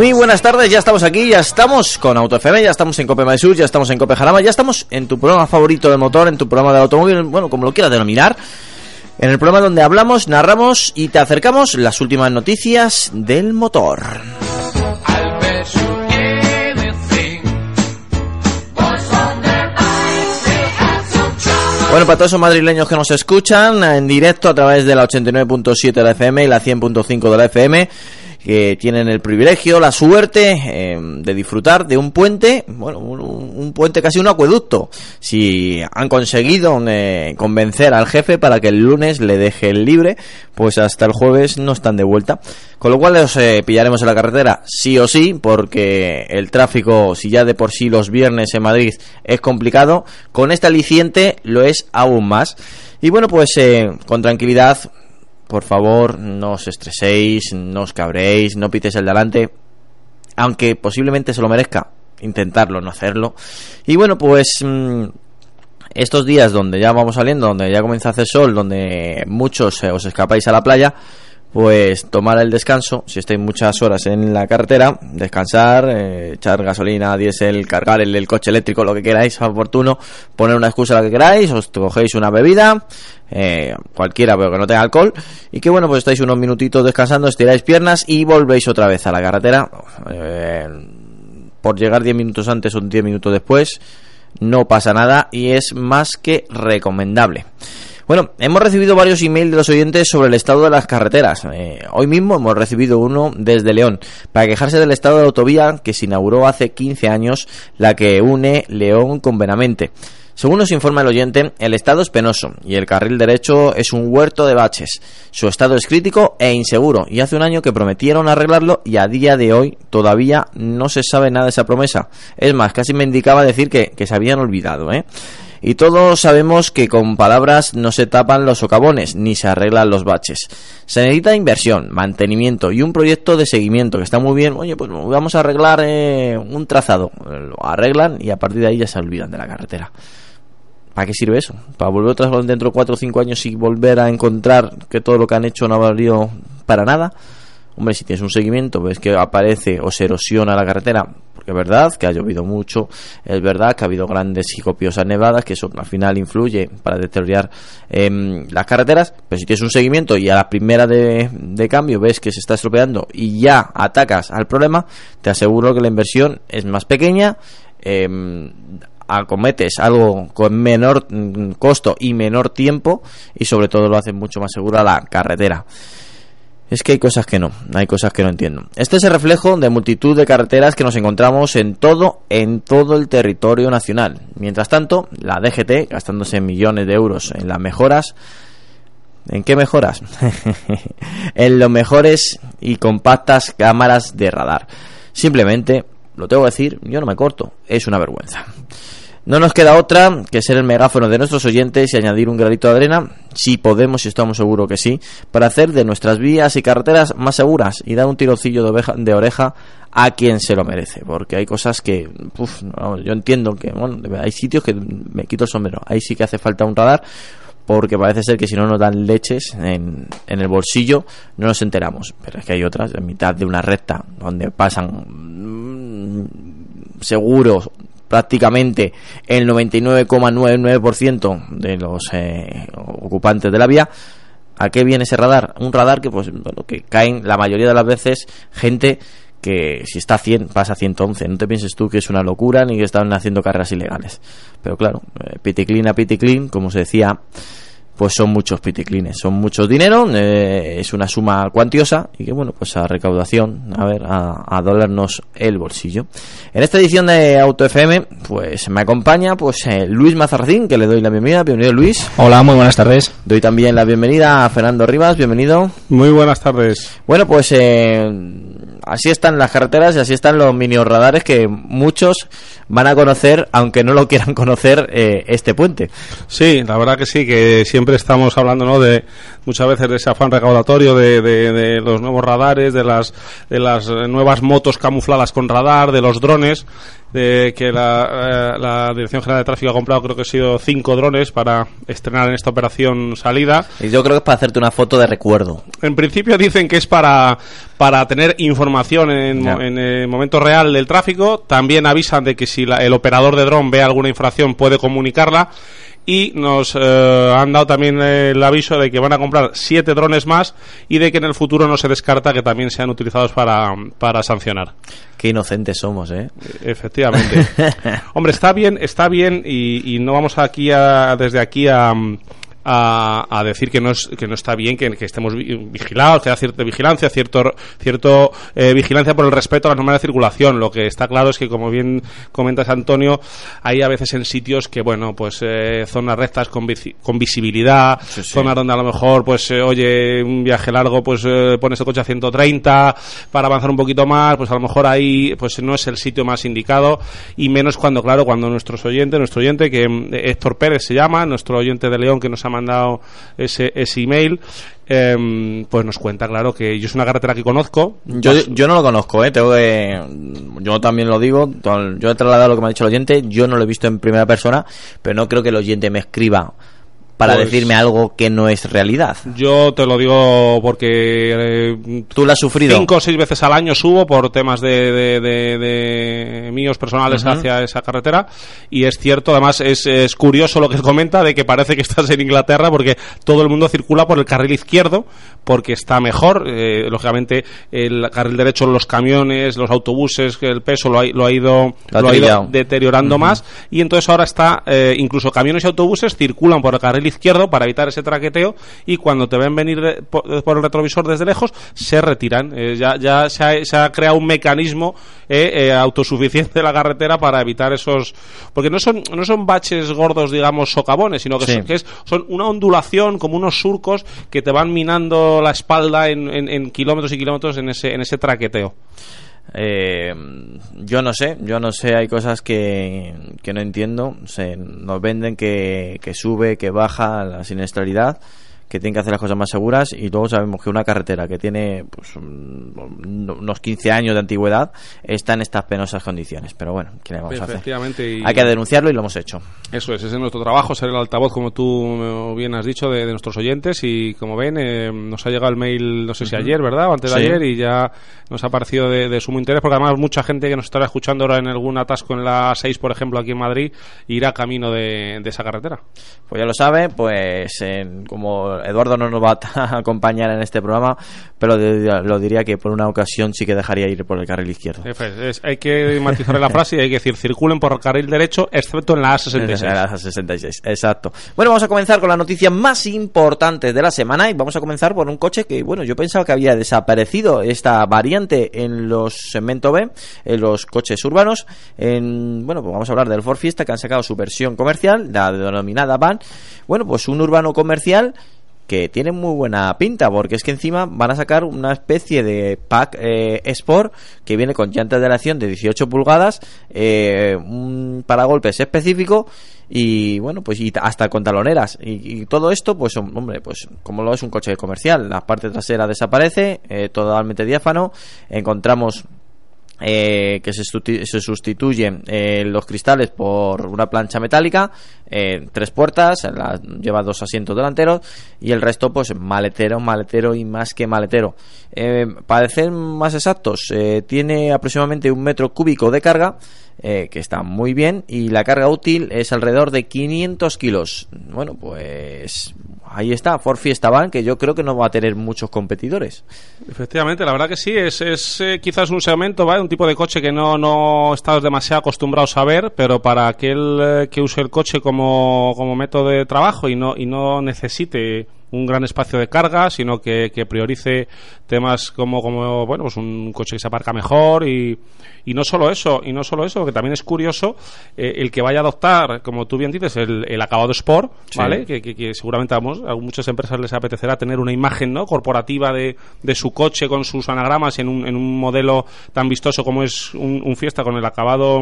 Muy buenas tardes, ya estamos aquí, ya estamos con Auto FM, ya estamos en Cope Sur, ya estamos en Cope Jarama, ya estamos en tu programa favorito de motor, en tu programa de automóvil, bueno, como lo quieras denominar. En el programa donde hablamos, narramos y te acercamos las últimas noticias del motor. Bueno, para todos esos madrileños que nos escuchan en directo a través de la 89.7 de la FM y la 100.5 de la FM, que tienen el privilegio, la suerte eh, de disfrutar de un puente, bueno, un, puente casi un acueducto. Si han conseguido eh, convencer al jefe para que el lunes le deje el libre, pues hasta el jueves no están de vuelta. Con lo cual los eh, pillaremos en la carretera sí o sí, porque el tráfico, si ya de por sí los viernes en Madrid es complicado, con este aliciente lo es aún más. Y bueno, pues con tranquilidad por favor, no os estreséis, no os cabréis, no pites el delante, aunque posiblemente se lo merezca, intentarlo, no hacerlo. Y bueno, pues mm, estos días donde ya vamos saliendo, donde ya comienza a hacer sol, donde muchos os escapáis a la playa, pues tomar el descanso, si estáis muchas horas en la carretera, descansar, eh, echar gasolina, diésel, cargar el, coche eléctrico, lo que queráis, oportuno, poner una excusa la que queráis, os cogéis una bebida, eh, cualquiera pero que no tenga alcohol, y que bueno, pues estáis unos minutitos descansando, estiráis piernas y volvéis otra vez a la carretera, eh, por llegar 10 minutos antes o 10 minutos después, no pasa nada y es más que recomendable. Bueno, hemos recibido varios emails de los oyentes sobre el estado de las carreteras. Eh, hoy mismo hemos recibido uno desde León para quejarse del estado de la autovía que se inauguró hace 15 años, la que une León con Benamente. Según nos informa el oyente, el estado es penoso y el carril derecho es un huerto de baches. Su estado es crítico e inseguro y hace un año que prometieron arreglarlo y a día de hoy todavía no se sabe nada de esa promesa. Es más, casi me indicaba decir que, que se habían olvidado, ¿eh? Y todos sabemos que con palabras no se tapan los socavones ni se arreglan los baches. Se necesita inversión, mantenimiento y un proyecto de seguimiento que está muy bien. Oye, pues vamos a arreglar eh, un trazado. Lo arreglan y a partir de ahí ya se olvidan de la carretera. ¿Para qué sirve eso? ¿Para volver otra vez dentro de 4 o 5 años y volver a encontrar que todo lo que han hecho no ha valido para nada? Hombre, si tienes un seguimiento, ves que aparece o se erosiona la carretera, porque es verdad que ha llovido mucho, es verdad que ha habido grandes y copiosas nevadas, que eso al final influye para deteriorar em, las carreteras, pero si tienes un seguimiento y a la primera de, cambio ves que se está estropeando y ya atacas al problema, te aseguro que la inversión es más pequeña, em, acometes algo con menor mm, costo y menor tiempo y sobre todo lo hace mucho más segura la carretera. Es que hay cosas que no, hay cosas que no entiendo. Este es el reflejo de multitud de carreteras que nos encontramos en todo, en todo el territorio nacional. Mientras tanto, la DGT, gastándose millones de euros en las mejoras, ¿En qué mejoras? en los mejores y compactas cámaras de radar. Simplemente, lo tengo que decir, yo no me corto, es una vergüenza. No nos queda otra que ser el megáfono de nuestros oyentes y añadir un granito de arena, si podemos y estamos seguros que sí, para hacer de nuestras vías y carreteras más seguras y dar un tirocillo de, oreja a quien se lo merece. Porque hay cosas que, yo entiendo que, bueno, hay sitios que me quito el sombrero, ahí sí que hace falta un radar, porque parece ser que si no nos dan leches en, en, el bolsillo no nos enteramos. Pero es que hay otras, en mitad de una recta, donde pasan mm, seguros prácticamente el 99,99% de los eh, ocupantes de la vía. ¿A qué viene ese radar? Un radar que, pues, que caen la mayoría de las veces gente que si está a 100 pasa a 111. No te pienses tú que es una locura ni que están haciendo carreras ilegales. Pero claro, eh, piticlin a piticlin, como se decía pues son muchos piticlines, son muchos dinero, eh, es una suma cuantiosa y que bueno, pues a recaudación, a ver, a, a dolernos el bolsillo. En esta edición de Auto FM, pues me acompaña pues eh, Luis Mazarracín, que le doy la bienvenida, bienvenido Luis. Hola, muy buenas tardes. Doy también la bienvenida a Fernando Rivas, bienvenido. Muy buenas tardes. Bueno, pues eh, así están las carreteras y así están los mini radares que muchos van a conocer, aunque no lo quieran conocer, eh, este puente. Sí, la verdad que sí, que siempre estamos hablando ¿no? de muchas veces de ese afán recaudatorio de, de, de los nuevos radares, de las, de las nuevas motos camufladas con radar, de los drones de que la, eh, la, Dirección General de Tráfico ha comprado creo que ha sido cinco drones para estrenar en esta operación salida. Y yo creo que es para hacerte una foto de recuerdo. En principio dicen que es para, para tener información en, en el momento real del tráfico. También avisan de que si la- el operador de dron ve alguna infracción puede comunicarla. Y nos eh, han dado también el aviso de que van a comprar siete drones más y de que en el futuro no se descarta que también sean utilizados para, para sancionar. Qué inocentes somos, ¿eh? Efectivamente. Hombre, está bien, está bien y, y no vamos aquí a, desde aquí a, a, a decir que no, es, que no está bien que, que estemos vi- vigilados, que haya cierta vigilancia, cierto, cierto eh, vigilancia por el respeto a las normas de circulación. Lo que está claro es que, como bien comentas, Antonio, hay a veces en sitios que, bueno, pues eh, zonas rectas con, vici- con visibilidad, Sí, sí. zonas donde a lo mejor, pues, eh, oye, un viaje largo, pues eh, pones el coche a 130 para avanzar un poquito más, pues a lo mejor ahí pues no es el sitio más indicado y menos cuando, claro, cuando nuestros oyentes, nuestro oyente que mm, Héctor Pérez se llama, nuestro oyente de León que nos ha mandado ese, ese email, em, pues nos cuenta, claro, que yo es una carretera que conozco. Yo, yo no lo conozco, ¿eh? Tengo que... Yo también lo digo, yo he trasladado lo que me ha dicho el oyente, yo no lo he visto en primera persona, pero no creo que el oyente me escriba para Pues- decirme algo que no es realidad. Yo te lo digo porque eh, ¿Tú lo has sufrido? cinco o seis veces al año subo por temas de, de, de- de míos personales Ujú. hacia esa carretera y es cierto, además es, es curioso lo que comenta de que parece que estás en Inglaterra porque todo el mundo circula por el carril izquierdo porque está mejor, eh, lógicamente el carril derecho los camiones, los autobuses, el peso lo ha, lo ha ido, Lo ha lo ha ido deteriorando más y entonces ahora está eh, incluso camiones y autobuses circulan por el carril izquierdo para evitar ese traqueteo y cuando te ven venir de- por, por el retrovisor desde lejos se retiran Eh, ya ya se ha, se ha creado un mecanismo eh, eh, autosuficiente de la carretera para evitar esos porque no son no son baches gordos digamos socavones sino que, Sí. son, que es, son una ondulación como unos surcos que te van minando la espalda en, en- en kilómetros y kilómetros en ese en ese traqueteo Eh, yo no sé, yo no sé, hay cosas que, que no entiendo. Se, nos venden que, que sube, que baja la siniestralidad, que tienen que hacer las cosas más seguras y luego sabemos que una carretera que tiene pues, un- unos 15 años de antigüedad está en estas penosas condiciones. Pero bueno, ¿qué le vamos a hacer? Y- Hay que denunciarlo y lo hemos hecho. Eso es, ese es nuestro trabajo, ser el altavoz, como tú bien has dicho, de, de nuestros oyentes. Y como ven, eh, nos ha llegado el mail, no sé si ayer, ¿verdad? O antes de ayer, y ya nos ha parecido de, de sumo interés, porque además mucha gente que nos estará escuchando ahora en algún atasco en la 6, por ejemplo, aquí en Madrid, irá camino de, de esa carretera. Pues ya lo sabe, pues en- como Eduardo no nos va a acompañar en este programa, pero de- lo diría que por una ocasión sí que dejaría ir por el carril izquierdo. Es- hay que matizar la frase y hay que decir, circulen por el carril derecho, excepto en la A66. Era la 66, exacto. Bueno, vamos a comenzar con las noticias más importantes de la semana y vamos a comenzar por un coche que, bueno, yo pensaba que había desaparecido esta variante en los segmento B, en los coches urbanos. En, bueno, pues vamos a hablar del Ford Fiesta que han sacado su versión comercial, la denominada Van. Bueno, pues un urbano comercial que tiene muy buena pinta, porque es que encima van a sacar una especie de pack eh, Sport que viene con llantas de aleación de 18 pulgadas, eh, un paragolpes específico y bueno, pues y hasta con taloneras. Y, todo esto, pues hombre, pues como lo es un coche comercial, la parte trasera desaparece, eh, totalmente diáfano, encontramos eh, que se sustituyen eh, los cristales por una plancha metálica, eh, tres puertas, lleva dos asientos delanteros y el resto pues maletero, maletero y más que maletero. Eh, para ser más exactos, eh, tiene aproximadamente un metro cúbico de carga, que está muy bien, y la carga útil es alrededor de 500 kilos. Bueno, pues ahí está, Ford Fiesta Van, que yo creo que no va a tener muchos competidores. Efectivamente, la verdad que sí, es, es quizás un segmento, ¿vale? un tipo de coche que no, no estamos demasiado acostumbrados a ver, pero para aquel que use el coche como, como método de trabajo y no, y no necesite un gran espacio de carga, sino que, que priorice temas como, como bueno, pues un coche que se aparca mejor y, y no solo eso, y no solo eso, que también es curioso eh, el que vaya a adoptar, como tú bien dices, el, el acabado Sport, Sí. ¿vale? Que, que- que seguramente vamos, a muchas empresas les apetecerá tener una imagen ¿no? corporativa de, de su coche con sus anagramas en un, en un modelo tan vistoso como es un, un Fiesta con el acabado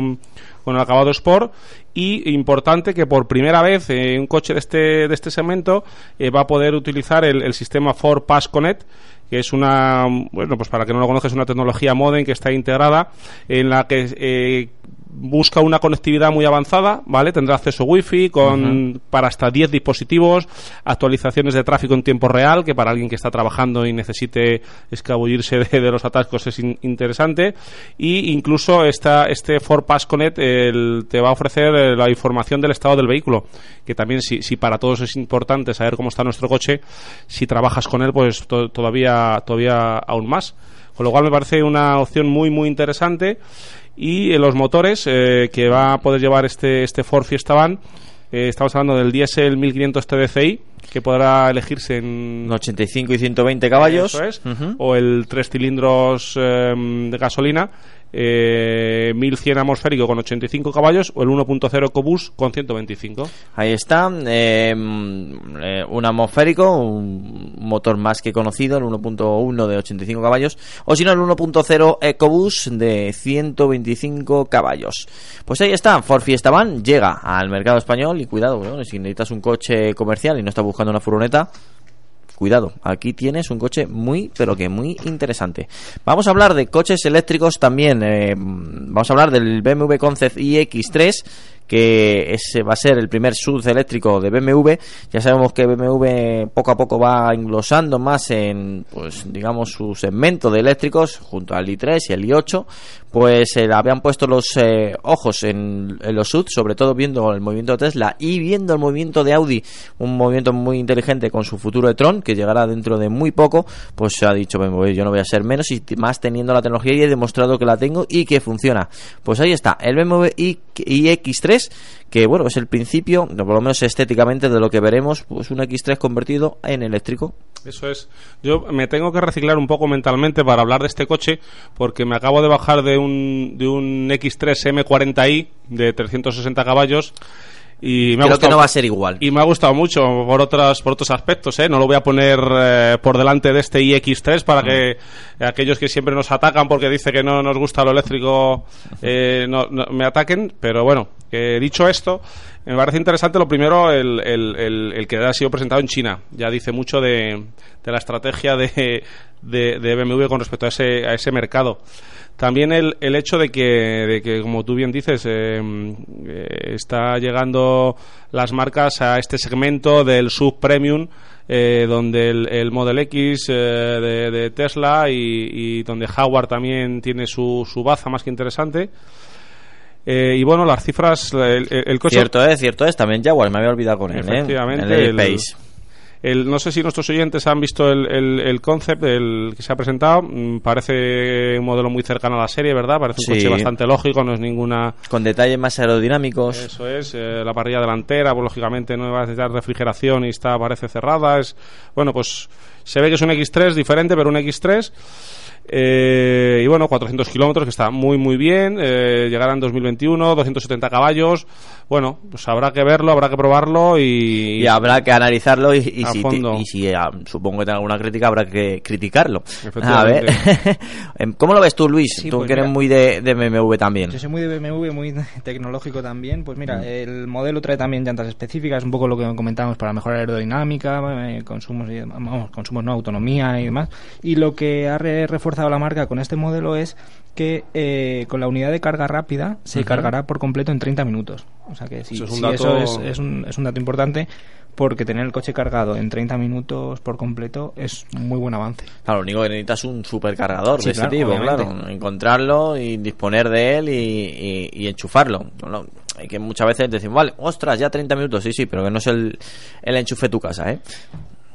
con el acabado Sport y importante que por primera vez eh, un coche de este, de este segmento eh, va a poder utilizar el, sistema Ford Pass Connect que es una, bueno, pues para que no lo conozca, es una tecnología modem que está integrada en la que eh, busca una conectividad muy avanzada, ¿vale? Tendrá acceso wifi con para hasta 10 dispositivos, actualizaciones de tráfico en tiempo real, que para alguien que está trabajando y necesite escabullirse de, de los atascos es in- interesante, y incluso esta, este Ford Pass Connect el- te va a ofrecer eh, la información del estado del vehículo, que también si, si para todos es importante saber cómo está nuestro coche, si trabajas con él, pues to- todavía, todavía aún más. Con lo cual me parece una opción muy, muy interesante. Y en los motores eh, que va a poder llevar este, este Ford Fiesta Van, eh, estamos hablando del diésel 1500 TDCi, que podrá elegirse en 85 y 120 caballos. es, Ujú. o el tres cilindros eh, de gasolina, eh, 1100 atmosférico con 85 caballos, o el 1.0 EcoBoost con 125. Ahí está, eh, mm, eh, un atmosférico, un motor más que conocido, el 1.1 de 85 caballos, o si no el 1.0 EcoBoost de 125 caballos. Pues ahí está, Ford Fiesta llega al mercado español y cuidado, si necesitas un coche comercial y no estás buscando una furgoneta, cuidado, aquí tienes un coche muy, pero que muy interesante. Vamos a hablar de coches eléctricos también. eh, vamos a hablar del BMW Concept iX3, que ese va a ser el primer SUV eléctrico de BMW. Ya sabemos que BMW poco a poco va englosando más en, pues, digamos, su segmento de eléctricos, junto al i3 y el i8, pues eh, habían puesto los eh, ojos en, los SUV, sobre todo viendo el movimiento de Tesla y viendo el movimiento de Audi, un movimiento muy inteligente con su futuro de Tron, que llegará dentro de muy poco, pues se ha dicho BMW, yo no voy a ser menos y más teniendo la tecnología y he demostrado que la tengo y que funciona. Pues ahí está, el BMW iX3 que bueno, es el principio, por lo menos estéticamente, de lo que veremos, pues un X3 convertido en eléctrico. Eso es. Yo me tengo que reciclar un poco mentalmente para hablar de este coche, porque me acabo de bajar de un, de un X3 M40i de 360 caballos y me Creo ha gustado, no va a ser igual. Y me ha gustado mucho por otras por otros aspectos, ¿eh? No lo voy a poner eh, por delante de este iX3 para que mm. aquellos que siempre nos atacan porque dice que no nos gusta lo eléctrico eh, no, me ataquen, pero bueno, dicho esto me parece interesante lo primero el, el, el- que ha sido presentado en China ya dice mucho de, de la estrategia de, de, BMW con respecto a ese, a ese mercado también el, hecho de que, de que, como tú bien dices, eh, eh, está llegando las marcas a este segmento del sub-premium, eh, donde el, el Model X eh, de, de Tesla y, y donde Jaguar también tiene su, su baza más que interesante. Eh, y bueno, las cifras, el, el- el coche... Cierto es, cierto es, también Jaguar, me había olvidado con él, ¿eh? Efectivamente, El el- Space. El, no sé si nuestros oyentes han visto el, el, el concept el que se ha presentado. Mm, Parece un modelo muy cercano a la serie, ¿verdad? Parece un Sí. coche bastante lógico, no es ninguna. Con detalles más aerodinámicos. Eso es, eh, la parrilla delantera, pues lógicamente no va a necesitar refrigeración y está, parece cerrada. Es, bueno, pues se ve que es un X3 diferente, pero un X3. Eh, y bueno, 400 kilómetros, que está muy, muy bien. Eh, llegará en 2021, 270 caballos. Bueno, pues habrá que verlo, habrá que probarlo y... Y habrá que analizarlo y, y A si, fondo. y si, ah, supongo que tenga alguna crítica habrá que criticarlo. A Efectivamente. ver, ¿cómo lo ves tú, Luis? Sí, tú pues que eres muy de, de BMW también. Yo soy muy de BMW, muy tecnológico también. Pues Mm. mira, el modelo trae también llantas específicas, un poco lo que comentábamos para mejorar aerodinámica, eh, consumos y demás, vamos, consumos no, autonomía y demás. Y lo que ha re- reforzado la marca con este modelo es que eh, con la unidad de carga rápida se cargará por completo en 30 minutos. O sea que sí, Eso es un dato- eso es, es un, es un dato importante porque tener el coche cargado en 30 minutos por completo es muy buen avance. Claro, lo único que necesitas es un supercargador Sí, de ese claro, tipo, obviamente. claro. Encontrarlo y disponer de él y, y- y enchufarlo. No, hay que muchas veces decir, vale, ostras, ya 30 minutos, sí, sí, pero que no es el, el enchufe de tu casa, ¿eh?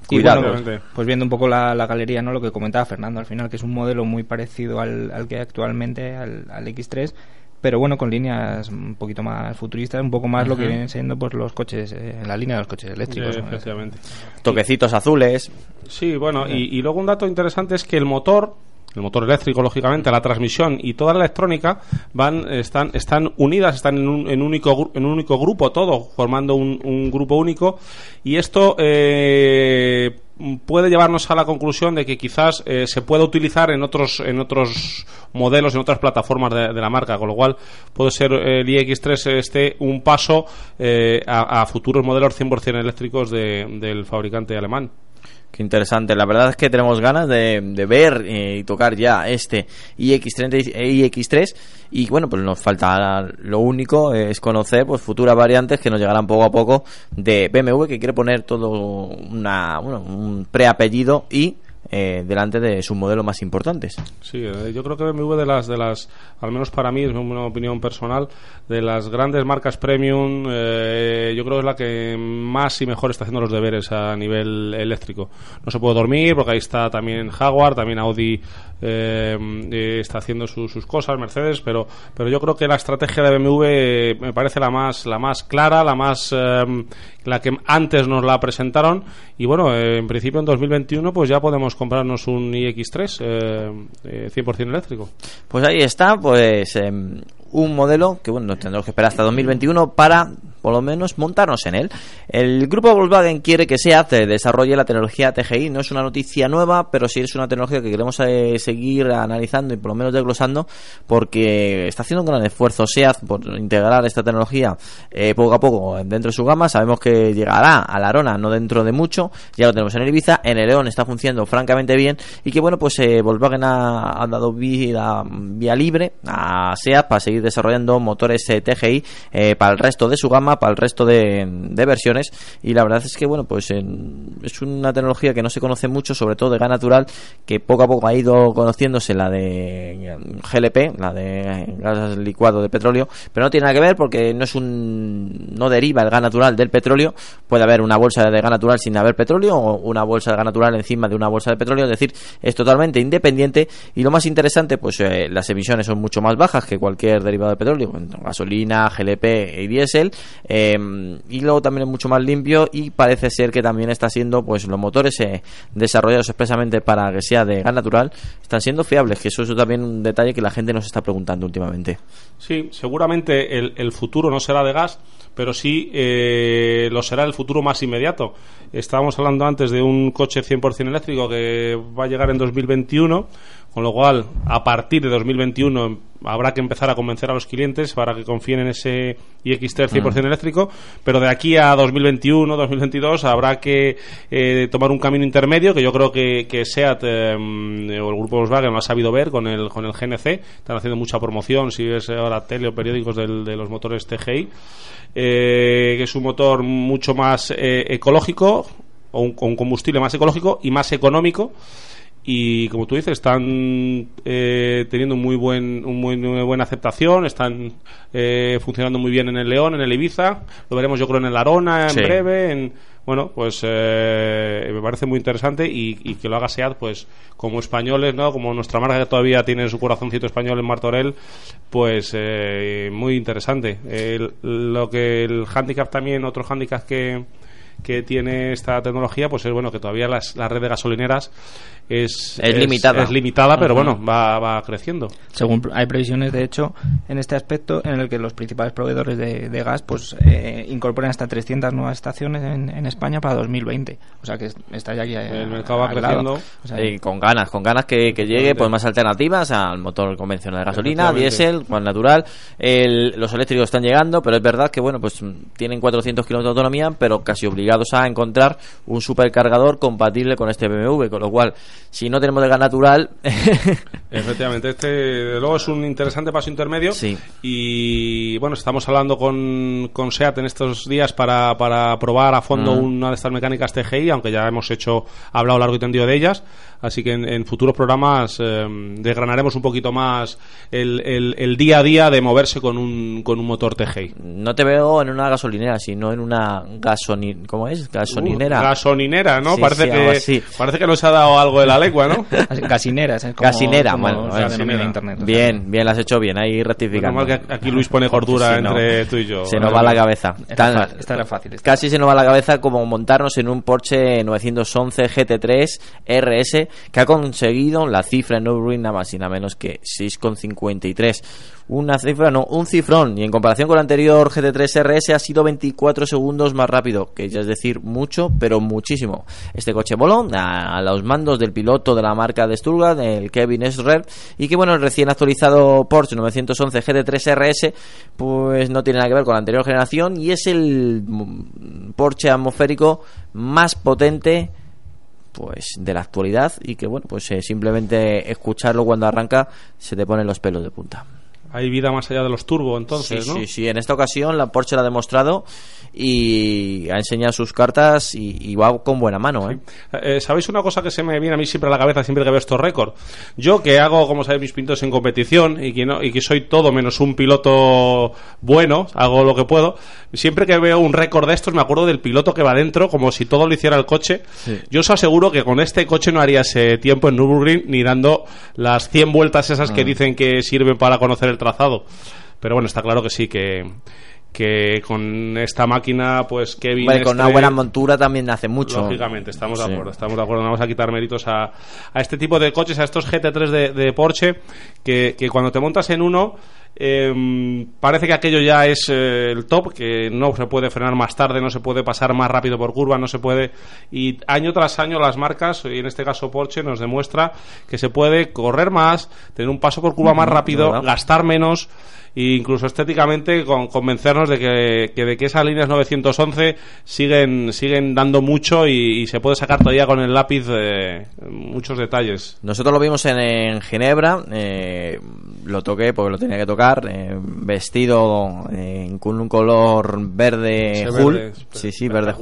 Y Cuidado. bueno, pues, pues viendo un poco la, la galería, ¿no? Lo que comentaba Fernando al final, que es un modelo muy parecido al, al que hay actualmente, al, al X3, pero bueno, con líneas un poquito más futuristas, un poco más lo que vienen siendo pues los coches, eh, en la línea de los coches eléctricos. Eh, ¿no? efectivamente. Toquecitos azules. Sí, bueno, y, y luego un dato interesante es que el motor, el motor eléctrico, lógicamente, la transmisión y toda la electrónica van, están, están unidas, están en un, en único, en un único grupo, todo, formando un, grupo único. Y esto eh, puede llevarnos a la conclusión de que quizás eh, se pueda utilizar en otros, en otros modelos, en otras plataformas de, de la marca, con lo cual puede ser eh, el iX3 este un paso eh, a, a futuros modelos 100% eléctricos de- del fabricante alemán. Qué interesante. La verdad es que tenemos ganas de, de ver eh, y tocar ya este iX30 y iX3. Y bueno, pues nos falta lo único es conocer pues futuras variantes que nos llegarán poco a poco de BMW que quiere poner todo una, bueno, un preapellido y eh, delante de sus modelos más importantes. Sí, eh, yo creo que BMW de las, de las, al menos para mí, es una opinión personal, de las grandes marcas premium, eh, yo creo que es la que más y mejor está haciendo los deberes a nivel eléctrico. No se puede dormir porque ahí está también Jaguar, también Audi eh, está haciendo su- sus cosas, Mercedes, pero, pero yo creo que la estrategia de BMW eh, me parece la más, la más clara, la más, eh, la que antes nos la presentaron y bueno, eh, en principio en 2021 pues ya podemos comprarnos un iX3 eh, eh, 100% eléctrico. Pues ahí está, pues em, un modelo que bueno, tendremos que esperar hasta 2021 para por lo menos montarnos en él. El grupo Volkswagen quiere que SEAT desarrolle la tecnología TGI. No es una noticia nueva, pero sí es una tecnología que queremos eh, seguir analizando y por lo menos desglosando porque está haciendo un gran esfuerzo SEAT por integrar esta tecnología eh, poco a poco dentro de su gama. Sabemos que llegará a la Arona no dentro de mucho. Ya lo tenemos en el Ibiza. En el León está funcionando francamente bien y que bueno, pues eh, Volkswagen ha, dado vida, vía libre a SEAT para seguir desarrollando motores TGI para el resto de su gama, para el resto de, versiones. Y la verdad es que bueno, pues es una tecnología que no se conoce mucho, sobre todo de gas natural, que poco a poco ha ido conociéndose la de eh, GLP, la de gas licuado de petróleo, pero no tiene nada que ver porque no es un no deriva el gas natural del petróleo, puede haber una bolsa de gas natural sin haber petróleo o una bolsa de gas natural encima de una bolsa de petróleo, es decir, es totalmente independiente. Y lo más interesante, pues eh, las emisiones son mucho más bajas que cualquier derivado de petróleo, gasolina, GLP y diésel, eh, y luego también es mucho más limpio y parece ser que también está siendo, pues los motores eh, desarrollados expresamente para que sea de gas natural, están siendo fiables, que eso es también un detalle que la gente nos está preguntando últimamente. Sí, seguramente el, el futuro no será de gas, pero sí eh, lo será el futuro más inmediato. Estábamos hablando antes de un coche 100% eléctrico que va a llegar en 2021, con lo cual a partir de 2021 habrá que empezar a convencer a los clientes para que confíen en ese iX3 100% eléctrico, pero de aquí a 2021, 2022 habrá que eh, tomar un camino intermedio que yo creo que, que SEAT eh, o el grupo Volkswagen lo ha sabido ver con el, con el GNC, están haciendo mucha promoción, si ves ahora tele o periódicos del- de los motores TGI, eh, que es un motor mucho más eh, ecológico, o un, un combustible más ecológico y más económico y como tú dices están eh, teniendo muy buen un muy, muy buena aceptación están eh, funcionando muy bien en el León en el Ibiza. Lo veremos yo creo en el Arona en Sí. breve en bueno pues eh, me parece muy interesante y, y que lo haga Seat pues como españoles no como nuestra marca que todavía tiene su corazoncito español en Martorell pues eh, muy interesante. El- lo que el handicap también otro handicap que que tiene esta tecnología, pues es bueno que todavía las, las redes gasolineras es, Es limitada. es limitada, pero bueno, va, va creciendo. Según hay previsiones, de hecho, en este aspecto, en el que los principales proveedores de, de gas pues eh, incorporan hasta 300 nuevas estaciones en, en España para 2020. O sea que es- está ya aquí. eh, El mercado va creciendo. O sea, Y con ganas, con ganas que, que llegue pues más alternativas al motor convencional de gasolina, diésel, con natural. El- los eléctricos están llegando, pero es verdad que bueno, pues tienen 400 kilómetros de autonomía, pero casi obligados a encontrar un supercargador compatible con este BMW, con lo cual, si no tenemos de gas natural, Efectivamente, este de luego es un interesante paso intermedio. Sí. Y bueno, estamos hablando con, con SEAT en estos días para, para probar a fondo Mm. una de estas mecánicas TGI, aunque ya hemos hecho, hablado largo y tendido de ellas. Así que en, en futuros programas eh, desgranaremos un poquito más el, el- el día a día de moverse con un, con un motor TGI. no te veo en una gasolinera, sino en una gasolinera. ¿Cómo es? Gasolinera. Uh, gasolinera, ¿no? Sí, parece, sí, que, parece que nos ha dado algo de la lengua, ¿no? Gasineras, es como, Gasinera, como bueno, gasinera. internet. o sea, Bien, bien, lo has hecho bien, ahí rectificando. Menos mal que aquí Luis pone cordura no, entre tú y yo. Se nos va la cabeza. Esta, Tan- fa- esta era fácil. esta. Casi se nos va la cabeza como montarnos en un Porsche 911 GT3 RS que ha conseguido la cifra en Nürburgring nada más y nada menos que 6,53. Una cifra, no, un cifrón. Y en comparación con el anterior GT3 RS ha sido 24 segundos más rápido, que ya es decir mucho, pero muchísimo. Este coche voló a, los mandos del piloto de la marca de Stuttgart, el Kevin Esrer, y que bueno, el recién actualizado Porsche 911 GT3 RS, pues no tiene nada que ver con la anterior generación y es el mm, Porsche atmosférico más potente pues de la actualidad y que bueno pues eh, simplemente escucharlo cuando arranca se te ponen los pelos de punta Hay vida más allá de los turbo, entonces, sí, ¿no? sí, sí. En esta ocasión la Porsche lo ha demostrado y ha enseñado sus cartas y, y va con buena mano, ¿eh? Eh, ¿Sabéis una cosa que se me viene a mí siempre a la cabeza siempre que veo estos récords? Yo que hago, como sabéis, mis pintos en competición y que, no, y que soy todo menos un piloto bueno, hago lo que puedo, siempre que veo un récord de estos me acuerdo del piloto que va dentro como si todo lo hiciera el coche. Yo os aseguro que con este coche no haría ese tiempo en Nürburgring ni dando las 100 vueltas esas Ah. que dicen que sirven para conocer el trazado. Pero bueno, está claro que sí, que que con esta máquina pues Kevin Vale, con una Estre- buena montura también hace mucho. Lógicamente, estamos de acuerdo, estamos de acuerdo. No vamos a quitar méritos a, a este tipo de coches, a estos GT3 de, de Porsche, que, que cuando te montas en uno, em, parece que aquello ya es eh, el top, que no se puede frenar más tarde, no se puede pasar más rápido por curva, no se puede. Y año tras año las marcas, y en este caso Porsche, nos demuestra que se puede correr más, tener un paso por curva más rápido, ¿verdad? gastar menos e incluso estéticamente con, convencernos de que, que de que esas líneas 911 siguen siguen dando mucho y, y se puede sacar todavía con el lápiz eh, muchos detalles. Nosotros lo vimos en, en Ginebra, eh, lo toqué porque lo tenía que tocar, eh, vestido eh, con un color verde sí, sí, verde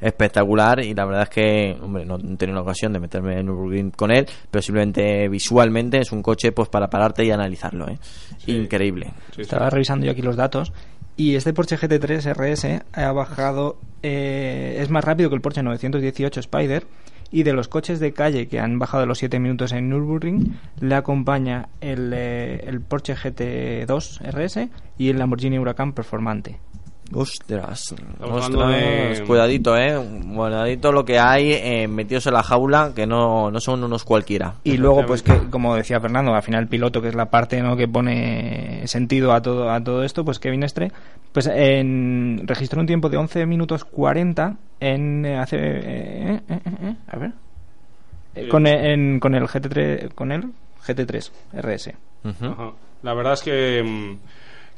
espectacular. y la verdad es que, hombre, no he tenido la ocasión de meterme en Nürburgring con él, pero simplemente visualmente es un coche pues para pararte y analizarlo, ¿eh? Increíble. Sí, sí. Estaba revisando yo aquí los datos y este Porsche GT3 RS ha bajado, eh, es más rápido que el Porsche 918 Spider y de los coches de calle que han bajado los 7 minutos en Nürburgring le acompaña el, eh, el Porsche GT2 RS y el Lamborghini Huracan Performante. Ostras, ostras, de- cuidadito, eh, cuidadito lo que hay eh, metidos en la jaula que no, no son unos cualquiera. Y luego, pues que, como decía Fernando, al final el piloto, que es la parte ¿no? que pone sentido a todo, a todo esto, pues Kevin Estre, pues en, registró un tiempo de 11 minutos 40 en eh, hace... eh, eh, eh, eh, a ver. Eh, con, en- con el GT3, con el GT3 RS. Ajá. La verdad es que mm,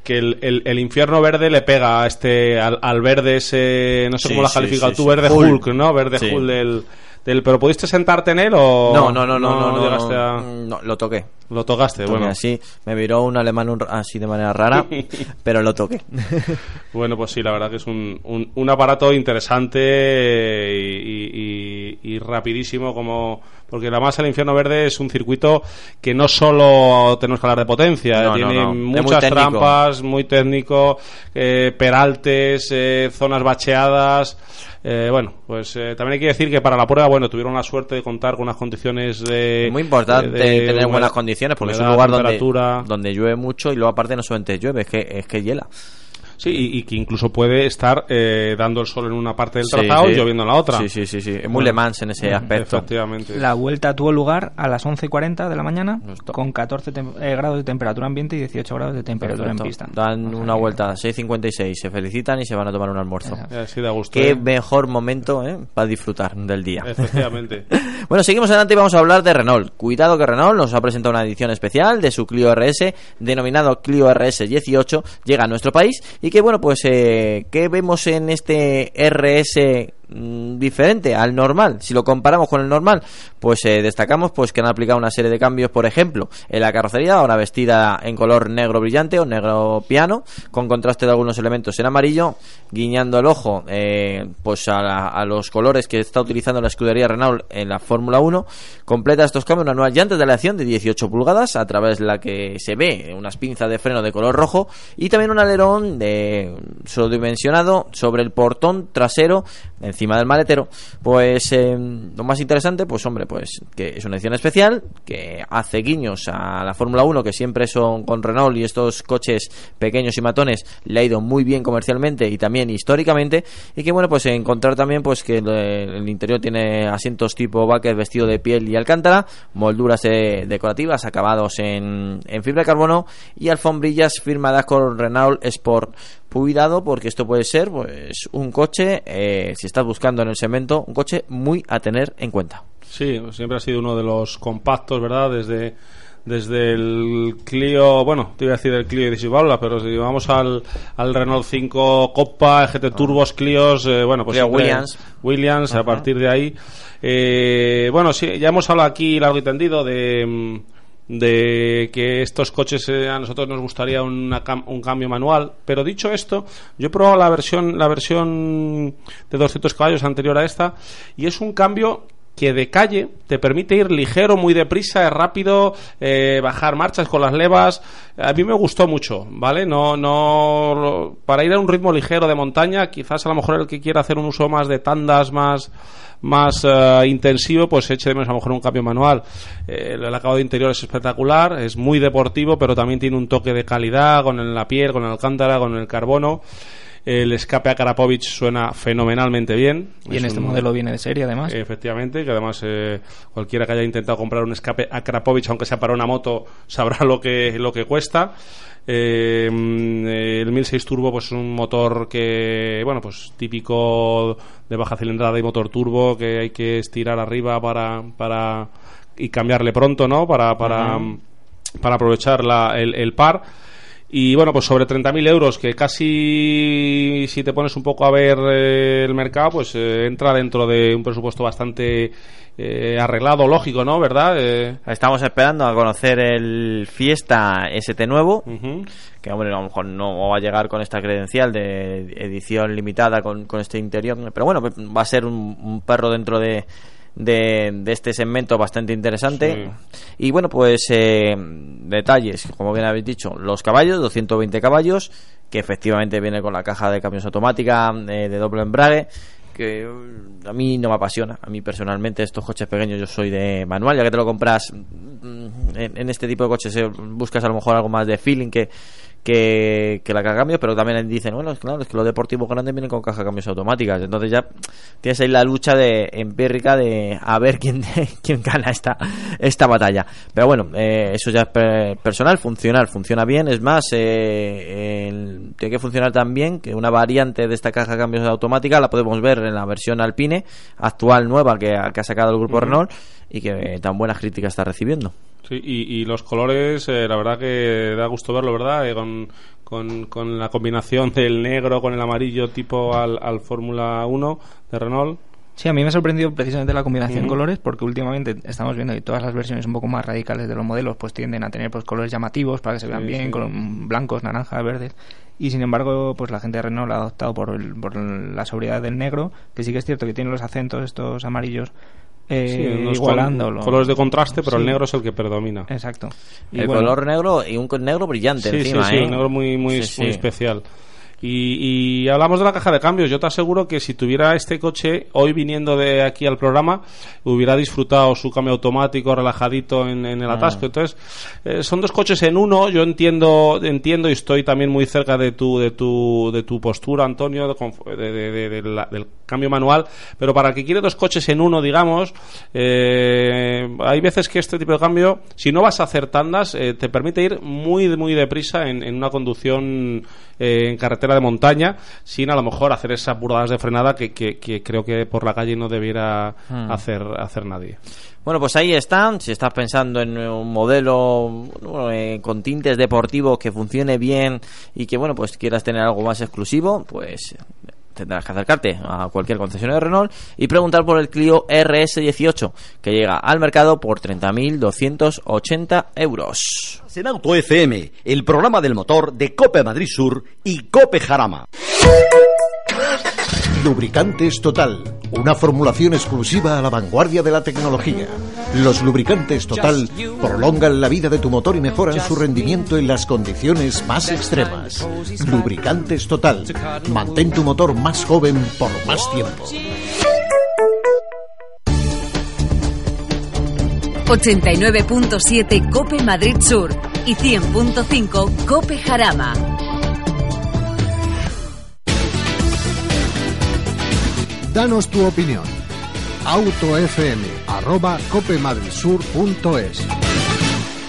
que el, el- el infierno verde le pega a este al, al verde ese no sé Sí, cómo lo has sí, calificado sí, tú sí. verde Hull. Hulk, no verde Sí. Hulk del, del pero pudiste sentarte en él o No, no, no, no, no, no, llegaste a- no, lo toqué. lo tocaste Toqué bueno así, me miró un alemán un- así de manera rara, pero lo toqué. Bueno, pues sí, la verdad que es un, un, un aparato interesante eh, y, y- y rapidísimo, como porque además el infierno verde es un circuito que no solo tenemos que hablar de potencia, No, no, tiene no. Muchas trampas, muy técnico, eh, peraltes, eh, zonas bacheadas. eh, bueno, pues eh, también hay que decir que para la prueba, bueno, tuvieron la suerte de contar con unas condiciones de. Muy importante de- de tener humedad- buenas condiciones porque es un lugar donde, donde llueve mucho y luego aparte no solamente llueve, es que, es que hiela. Sí, y, y que incluso puede estar eh, dando el sol en una parte del Sí, trazado sí. y lloviendo en la otra. Sí, sí, sí, sí. Es muy Bueno, Le Mans en ese aspecto. Efectivamente. La vuelta tuvo lugar a las 11.40 de la mañana Justo. con 14 tem- eh, grados de temperatura ambiente y 18 grados de temperatura Perfecto. en pista. Dan O sea una vuelta a 6.56, se felicitan y se van a tomar un almuerzo. Así da gusto. Qué ¿eh? mejor momento ¿eh? para disfrutar del día. Efectivamente. Bueno, seguimos adelante y vamos a hablar de Renault. Cuidado que Renault nos ha presentado una edición especial de su Clio RS, denominado Clio RS 18, llega a nuestro país y que bueno, pues eh, ¿qué vemos en este RS diferente al normal? Si lo comparamos con el normal, pues eh, destacamos pues que han aplicado una serie de cambios, por ejemplo, en la carrocería, ahora vestida en color negro brillante o negro piano, con contraste de algunos elementos en amarillo, guiñando el ojo eh, pues a, la- a los colores que está utilizando la escudería Renault en la Fórmula 1. Completa estos cambios una nueva llanta de aleación de 18 pulgadas, a través de la que se ve unas pinzas de freno de color rojo y también un alerón de sobredimensionado sobre el portón trasero encima del maletero. Pues eh, lo más interesante, pues hombre, pues que es una edición especial que hace guiños a la Fórmula 1 que siempre son con Renault y estos coches pequeños y matones le ha ido muy bien comercialmente y también históricamente y que bueno pues encontrar también pues que el, interior tiene asientos tipo bucket vestido de piel y alcántara molduras decorativas acabados en, en fibra de carbono y alfombrillas firmadas con Renault Sport cuidado porque esto puede ser pues un coche eh, si estás buscando en el segmento un coche muy a tener en cuenta Sí, siempre ha sido uno de los compactos, ¿verdad? Desde, desde el Clio, bueno, te iba a decir el Clio 16 válvulas, pero si vamos al, al Renault 5 Copa, GT Turbos, Clios, eh, bueno, pues Clio Williams. Williams, a partir de ahí. Eh, bueno, sí, ya hemos hablado aquí largo y tendido de, mm, de que estos coches eh, a nosotros nos gustaría una un cambio manual, pero dicho esto, yo he probado la versión la versión de 200 caballos anterior a esta y es un cambio que de calle te permite ir ligero, muy deprisa, rápido, eh, bajar marchas con las levas. A mí me gustó mucho, ¿vale? No, no, para ir a un ritmo ligero de montaña, quizás a lo mejor el que quiera hacer un uso más de tandas, más, más eh, intensivo, pues eche de menos a lo mejor un cambio manual. Eh, el acabado de interior es espectacular, es muy deportivo, pero también tiene un toque de calidad con la piel, con el alcántara, con el carbono. El escape a Karapovich suena fenomenalmente bien. Y Es en este un- modelo viene de serie además. Efectivamente, que además eh, cualquiera que haya intentado comprar un escape a Krapovich, aunque sea para una moto, sabrá lo que, lo que cuesta. Eh, mm, el 1006 Turbo pues es un motor que, bueno, pues típico de baja cilindrada y motor turbo que hay que estirar arriba para, para y cambiarle pronto, ¿no? Para, para, para aprovechar la- el, el par. Y bueno, pues sobre 30.000 euros, que casi si te pones un poco a ver eh, el mercado, pues eh, entra dentro de un presupuesto bastante eh, arreglado, lógico, ¿no? ¿Verdad? Eh, estamos esperando a conocer el Fiesta ST nuevo ujú. que hombre, a lo mejor no va a llegar con esta credencial de edición limitada con, con este interior, pero bueno, pues va a ser un, un perro dentro de, de, de este segmento bastante interesante. Y bueno, pues eh, detalles, como bien habéis dicho, los caballos, 220 caballos, que efectivamente viene con la caja de cambios automática eh, de doble embrague que eh, a mí no me apasiona. A mí personalmente estos coches pequeños yo soy de manual, ya que te lo compras mm, en, en este tipo de coches eh, buscas a lo mejor algo más de feeling que que, que la caja de cambios, pero también dicen, bueno, es claro, es que los deportivos grandes vienen con caja de cambios automáticas, entonces ya tienes ahí la lucha de empírica de a ver quién, quién gana esta, esta batalla. Pero bueno, eh, eso ya es per- personal, funcional, funciona bien, es más, eh, el- tiene que funcionar también que una variante de esta caja de cambios automática la podemos ver en la versión Alpine actual nueva que, que ha sacado el grupo Renault y que eh, tan buenas críticas está recibiendo. Sí, y, y los colores, eh, la verdad que da gusto verlo, ¿verdad? Eh, con, con, con la combinación del negro con el amarillo tipo al, al Fórmula 1 de Renault. Sí, a mí me ha sorprendido precisamente la combinación de Ujú. colores porque últimamente estamos viendo que todas las versiones un poco más radicales de los modelos pues tienden a tener pues colores llamativos para que se vean Sí, bien, sí. con blancos, naranjas, verdes. Y sin embargo, pues la gente de Renault ha adoptado por, el- por la sobriedad del negro, que sí que es cierto que tiene los acentos estos amarillos eh, Sí, unos igualándolo. col- colores de contraste, pero el negro es el que predomina. Exacto. Y el bueno, color negro y un negro brillante Sí, encima, sí, sí, ¿eh? un negro muy, muy, Sí, sí. muy especial. Y, y, hablamos de la caja de cambios. Yo te aseguro que si tuviera este coche hoy viniendo de aquí al programa, hubiera disfrutado su cambio automático relajadito en, el atasco. Ah. Entonces, eh, son dos coches en uno. Yo entiendo, entiendo y estoy también muy cerca de tu, de tu, de tu postura, Antonio, de, del cambio manual. Pero para el que quiere dos coches en uno, digamos, eh, hay veces que este tipo de cambio, si no vas a hacer tandas, eh, te permite ir muy, muy deprisa en, en una conducción en carretera de montaña, sin a lo mejor hacer esas burdadas de frenada que, que, creo que por la calle no debiera hmm. hacer, hacer nadie. Bueno, pues ahí están. Si estás pensando en un modelo eh, con tintes deportivos que funcione bien y que, bueno, pues quieras tener algo más exclusivo, pues tendrás que acercarte a cualquier concesionario de Renault y preguntar por el Clio RS18, que llega al mercado por 30.280 euros. En Auto FM, el programa del motor de Cope Madrid Sur y Cope Jarama. Lubricantes Total, una formulación exclusiva a la vanguardia de la tecnología. Los lubricantes Total prolongan la vida de tu motor y mejoran su rendimiento en las condiciones más extremas. Lubricantes Total, mantén tu motor más joven por más tiempo. 89.7 Cope Madrid Sur y 100.5 Cope Jarama. Danos tu opinión. autofm arroba copemadrisur.es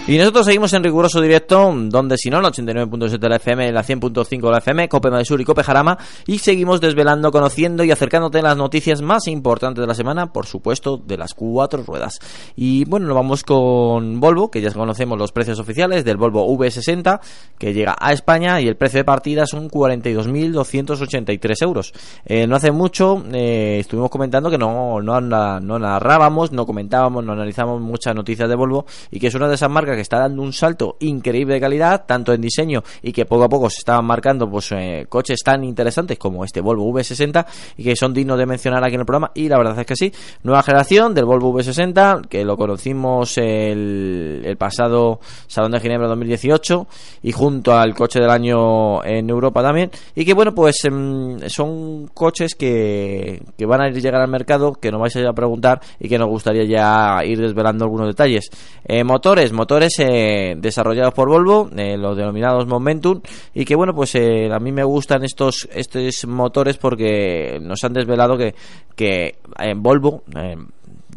y nosotros seguimos en riguroso directo, donde si no, la 89.7 de la FM, la 100.5 de la FM, Cope Madrid Sur y Cope Jarama, y seguimos desvelando, conociendo y acercándote las noticias más importantes de la semana, por supuesto, de las cuatro ruedas. Y bueno, nos vamos con Volvo, que ya conocemos los precios oficiales del Volvo V60, que llega a España y el precio de partida son 42.283 euros. Eh, no hace mucho eh, estuvimos comentando que no, no, no narrábamos, no comentábamos, no analizamos muchas noticias de Volvo y que es una de esas marcas que está dando un salto increíble de calidad, tanto en diseño y que poco a poco se estaban marcando pues eh, coches tan interesantes como este Volvo V60 y que son dignos de mencionar aquí en el programa. Y la verdad es que sí, nueva generación del Volvo V60, que lo conocimos el, pasado Salón de Ginebra 2018 y junto al coche del año en Europa también. Y que bueno, pues em, son coches que, que van a ir llegar al mercado, que nos vais a, ir a preguntar y que nos gustaría ya ir desvelando algunos detalles. Eh, motores, motores eh, desarrollados por Volvo, eh, los denominados Momentum, y que bueno, pues eh, a mí me gustan estos, estos motores porque nos han desvelado que, que en Volvo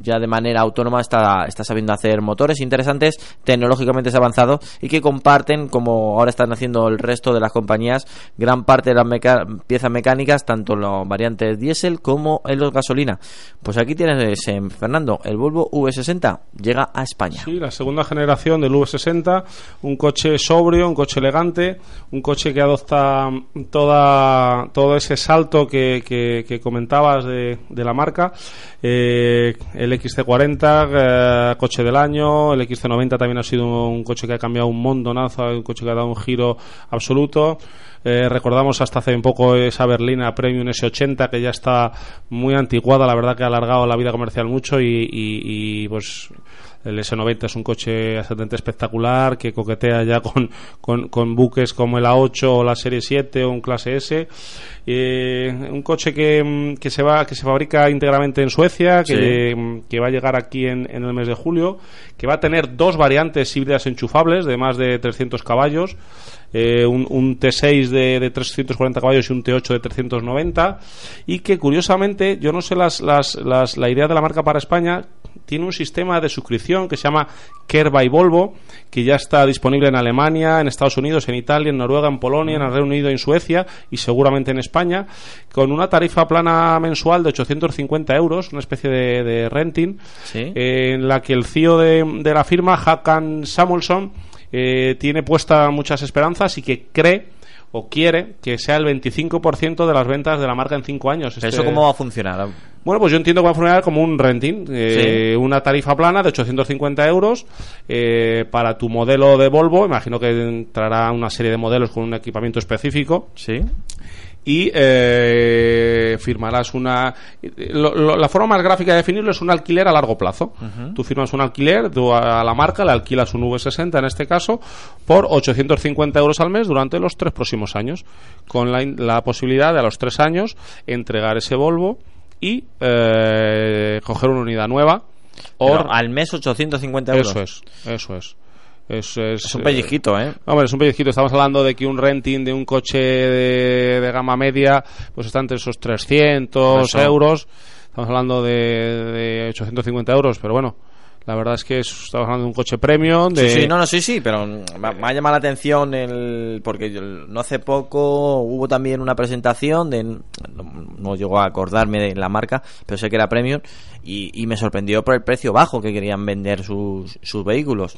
ya de manera autónoma está, está sabiendo hacer motores interesantes, tecnológicamente avanzados y que comparten, como ahora están haciendo el resto de las compañías, gran parte de las piezas mecánicas, tanto en los variantes diésel como en los gasolina. Pues aquí tienes, Fernando, el Volvo V60 llega a España. Sí, la segunda generación del V60, un coche sobrio, un coche elegante, un coche que adopta toda, todo ese salto que, comentabas de, de la marca. Eh, el XC40, eh, coche del año, el XC90 también ha sido un coche que ha cambiado un montonazo, un coche que ha dado un giro absoluto. Eh, recordamos hasta hace un poco esa berlina Premium S80 que ya está muy antiguada, la verdad que ha alargado la vida comercial mucho y pues el S90 es un coche absolutamente espectacular que coquetea ya con, con, buques como el A8 o la Serie 7 o un Clase S. Eh, un coche que, que, se va que se fabrica íntegramente en Suecia, que, que va a llegar aquí en, en, el mes de julio, que va a tener dos variantes híbridas enchufables de más de 300 caballos. Eh, un, un, T6 de, de, 340 caballos y un T8 de 390 y que curiosamente yo no sé las, las, las, la idea de la marca para España tiene un sistema de suscripción que se llama Care by Volvo, que ya está disponible en Alemania, en Estados Unidos, en Italia, en Noruega, en Polonia, en el Reino Unido, en Suecia y seguramente en España, con una tarifa plana mensual de 850 euros, una especie de, renting, en la que el CEO de, la firma, Hakan Samuelson, eh, tiene puesta muchas esperanzas y que cree o quiere que sea el 25% de las ventas de la marca en 5 años. ¿Eso este cómo va a funcionar? Bueno, pues yo entiendo que va a funcionar como un renting, eh, una tarifa plana de 850 euros eh, para tu modelo de Volvo. Imagino que entrará una serie de modelos con un equipamiento específico. Sí y eh, firmarás una... lo- lo- la forma más gráfica de definirlo es un alquiler a largo plazo. Tú firmas un alquiler tú a, a la marca, le alquilas un V60 en este caso, por 850 euros al mes durante los tres próximos años, con la, la posibilidad de a los tres años entregar ese Volvo y eh, coger una unidad nueva. O Pero al mes 850 euros. eso es, eso es. Es, es, Es un eh, pellizquito, ¿eh? Hombre, es un pellizquito. Estamos hablando de que un renting de un coche de, de gama media pues está entre esos 300 Eso. euros. Estamos hablando de, de 850 euros, pero bueno, la verdad es que es- estamos hablando de un coche premium. De, Sí, sí, no, no, sí, sí, pero me, ha llamado la atención el porque no hace poco hubo también una presentación de no, no llegó a acordarme de la marca, pero sé que era premium y, y me sorprendió por el precio bajo que querían vender sus, sus vehículos.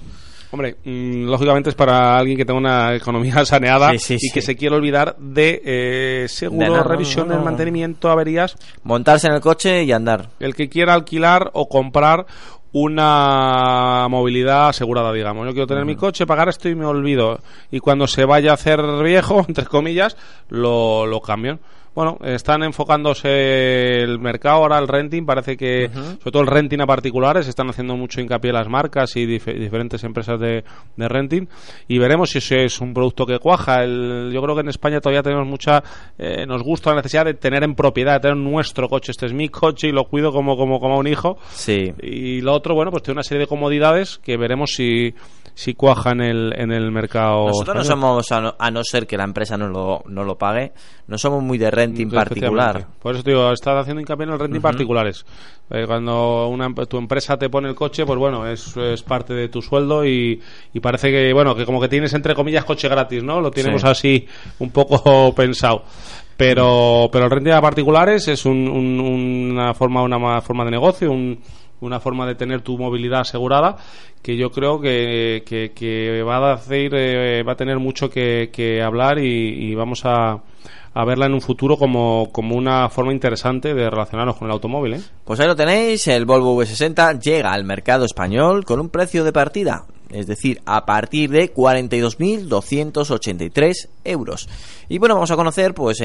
Hombre, mm, lógicamente es para alguien que tenga una economía saneada Sí, sí, y sí. que se quiere olvidar de eh, seguro, De nada, revisiones, no, no. mantenimiento, averías. Montarse en el coche y andar. el que quiera alquilar o comprar una movilidad asegurada, digamos. Yo quiero tener mi coche, pagar esto y me olvido. Y cuando se vaya a hacer viejo, entre comillas, lo, lo cambian. Bueno, están enfocándose el mercado ahora, el renting, parece que, sobre todo el renting a particulares, están haciendo mucho hincapié las marcas y dif- diferentes empresas de, de renting. Y veremos si ese es un producto que cuaja. El- yo creo que en España todavía tenemos mucha, eh, nos gusta la necesidad de tener en propiedad, de tener nuestro coche. Este es mi coche y lo cuido como, como, como a un hijo. Sí. Y lo otro, bueno, pues tiene una serie de comodidades que veremos si, si cuaja en el, en el mercado. Nosotros no somos, a no, a no ser que la empresa no lo, no lo pague, no somos muy de renting particular. Por eso te digo, estás haciendo hincapié en el renting particulares. Eh, cuando una, tu empresa te pone el coche, pues bueno, es, es parte de tu sueldo y, y parece que, bueno, que como que tienes entre comillas coche gratis, ¿no? Lo tenemos Sí. así un poco pensado. Pero, pero el renting a particulares es un- un- una forma, una ma- forma de negocio, un- una forma de tener tu movilidad asegurada que yo creo que, que- va a hacer, eh, va a tener mucho que, hablar y, vamos a, a verla en un futuro como, como una forma interesante de relacionarnos con el automóvil. ¿eh? Pues ahí lo tenéis, el Volvo V60 llega al mercado español con un precio de partida, es decir, a partir de 42.283 euros. Y bueno, vamos a conocer pues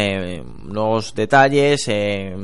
los detalles eh,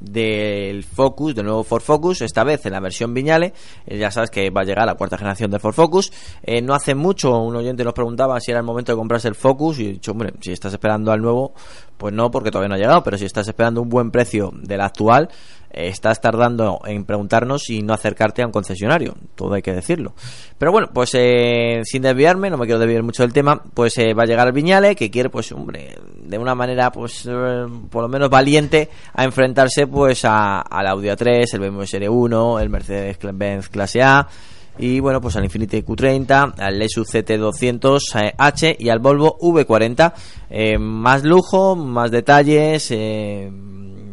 del Focus, del nuevo Ford Focus, esta vez en la versión Viñale, Eh, ya sabes que va a llegar la cuarta generación de Ford Focus. Eh, no hace mucho un oyente nos preguntaba si era el momento de comprarse el Focus y he dicho, hombre, si estás esperando al nuevo, pues no, porque todavía no ha llegado, pero si estás esperando un buen precio del actual, estás tardando en preguntarnos y no acercarte a un concesionario, todo hay que decirlo. Pero bueno, pues eh, sin desviarme, no me quiero desviar mucho del tema, pues eh, va a llegar el Viñale, que quiere, pues hombre, de una manera, pues eh, por lo menos valiente, a enfrentarse pues a, al Audi A3, el BMW Serie 1, el Mercedes-Benz Clase A, y bueno, pues al Infiniti Q30, al Lexus CT200H y al Volvo V40. Eh, más lujo, más detalles, eh,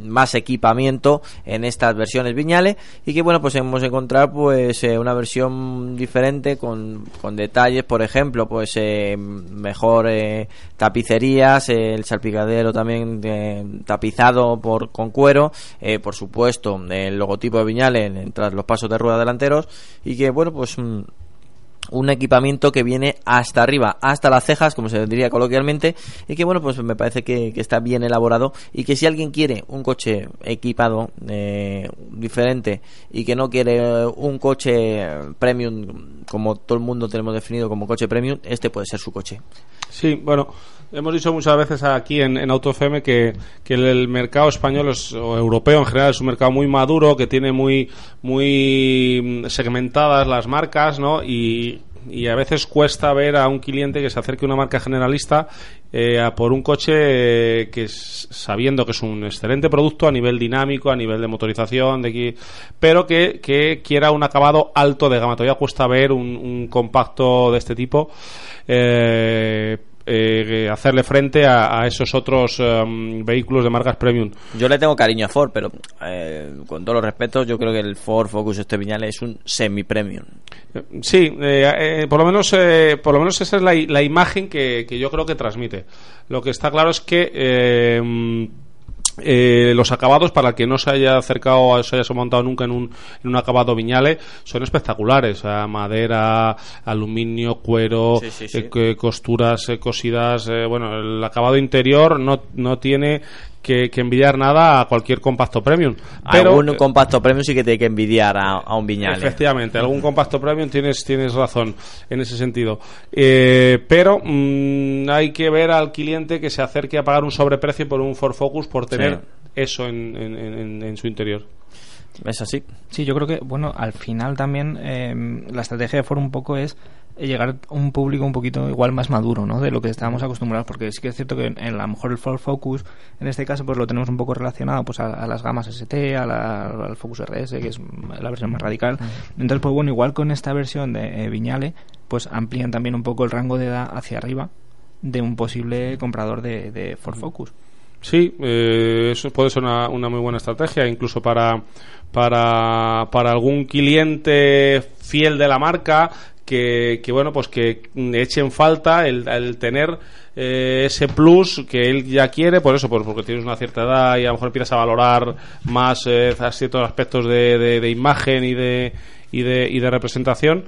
más equipamiento en estas versiones Viñale y que bueno, pues hemos encontrado pues eh, una versión diferente con, con detalles, por ejemplo, pues eh, mejor eh, tapicerías, el salpicadero también eh, tapizado por con cuero, por supuesto, el logotipo de Viñale en- tras los pasos de rueda delanteros y que bueno, pues mm, un equipamiento que viene hasta arriba, hasta las cejas, como se diría coloquialmente, y que bueno, pues me parece que, está bien elaborado y que si alguien quiere un coche equipado, eh, diferente, y que no quiere un coche premium, como todo el mundo tenemos definido como coche premium, este puede ser su coche. Sí, bueno, hemos dicho muchas veces aquí en, en Auto FM que, que el, mercado español es- o europeo en general es un mercado muy maduro, que tiene muy, muy mm, segmentadas las marcas, ¿no? Y, y a veces cuesta ver a un cliente que se acerque a una marca generalista eh, por un coche eh, que es- sabiendo que es un excelente producto a nivel dinámico, a nivel de motorización, de pero que, que quiera un acabado alto de gama. Todavía cuesta ver un, un compacto de este tipo. eh, eh, hacerle frente a, a esos otros em, vehículos de marcas premium. Yo le tengo cariño a Ford, pero eh, con todos los respetos, yo creo que el Ford Focus este Viñale es un semi-premium. Sí, eh, por lo menos, por lo menos esa es la, imagen que, que yo creo que transmite. Lo que está claro es que eh, los acabados, para el que no se haya acercado o se haya montado nunca en un, en un acabado viñale, son espectaculares. O sea, madera, aluminio, cuero, Sí, sí, sí. eh, costuras eh, cosidas. eh, bueno, el acabado interior no, no tiene que, que envidiar nada a cualquier compacto premium. Pero, Algún compacto premium sí que tiene que envidiar a, a un Viñale. Efectivamente, algún compacto premium tienes, tienes razón en ese sentido. Eh, pero mm, hay que ver al cliente que se acerque a pagar un sobreprecio por un Ford Focus por tener eso en, en- en- en su interior. ¿Es así? Sí, yo creo que, bueno, al final también eh, la estrategia de Ford un poco es llegar a un público un poquito igual más maduro, ¿no? De lo que estábamos acostumbrados, porque sí que es cierto que en, en a lo mejor el Ford Focus, en este caso, pues lo tenemos un poco relacionado pues a, a las gamas ST, a la- al Focus RS, que es la versión más radical. Entonces, pues bueno, igual con esta versión de eh, Viñale, pues amplían también un poco el rango de edad hacia arriba de un posible comprador de, de Ford Focus. Sí, eh, eso puede ser una, una muy buena estrategia, incluso para, para, para algún cliente fiel de la marca que, que bueno, pues que mm, eche en falta el, el tener eh, ese plus que él ya quiere, por eso, por- porque tienes una cierta edad y a lo mejor empiezas a valorar más eh, ciertos aspectos de, de- de imagen y de, y de, y de representación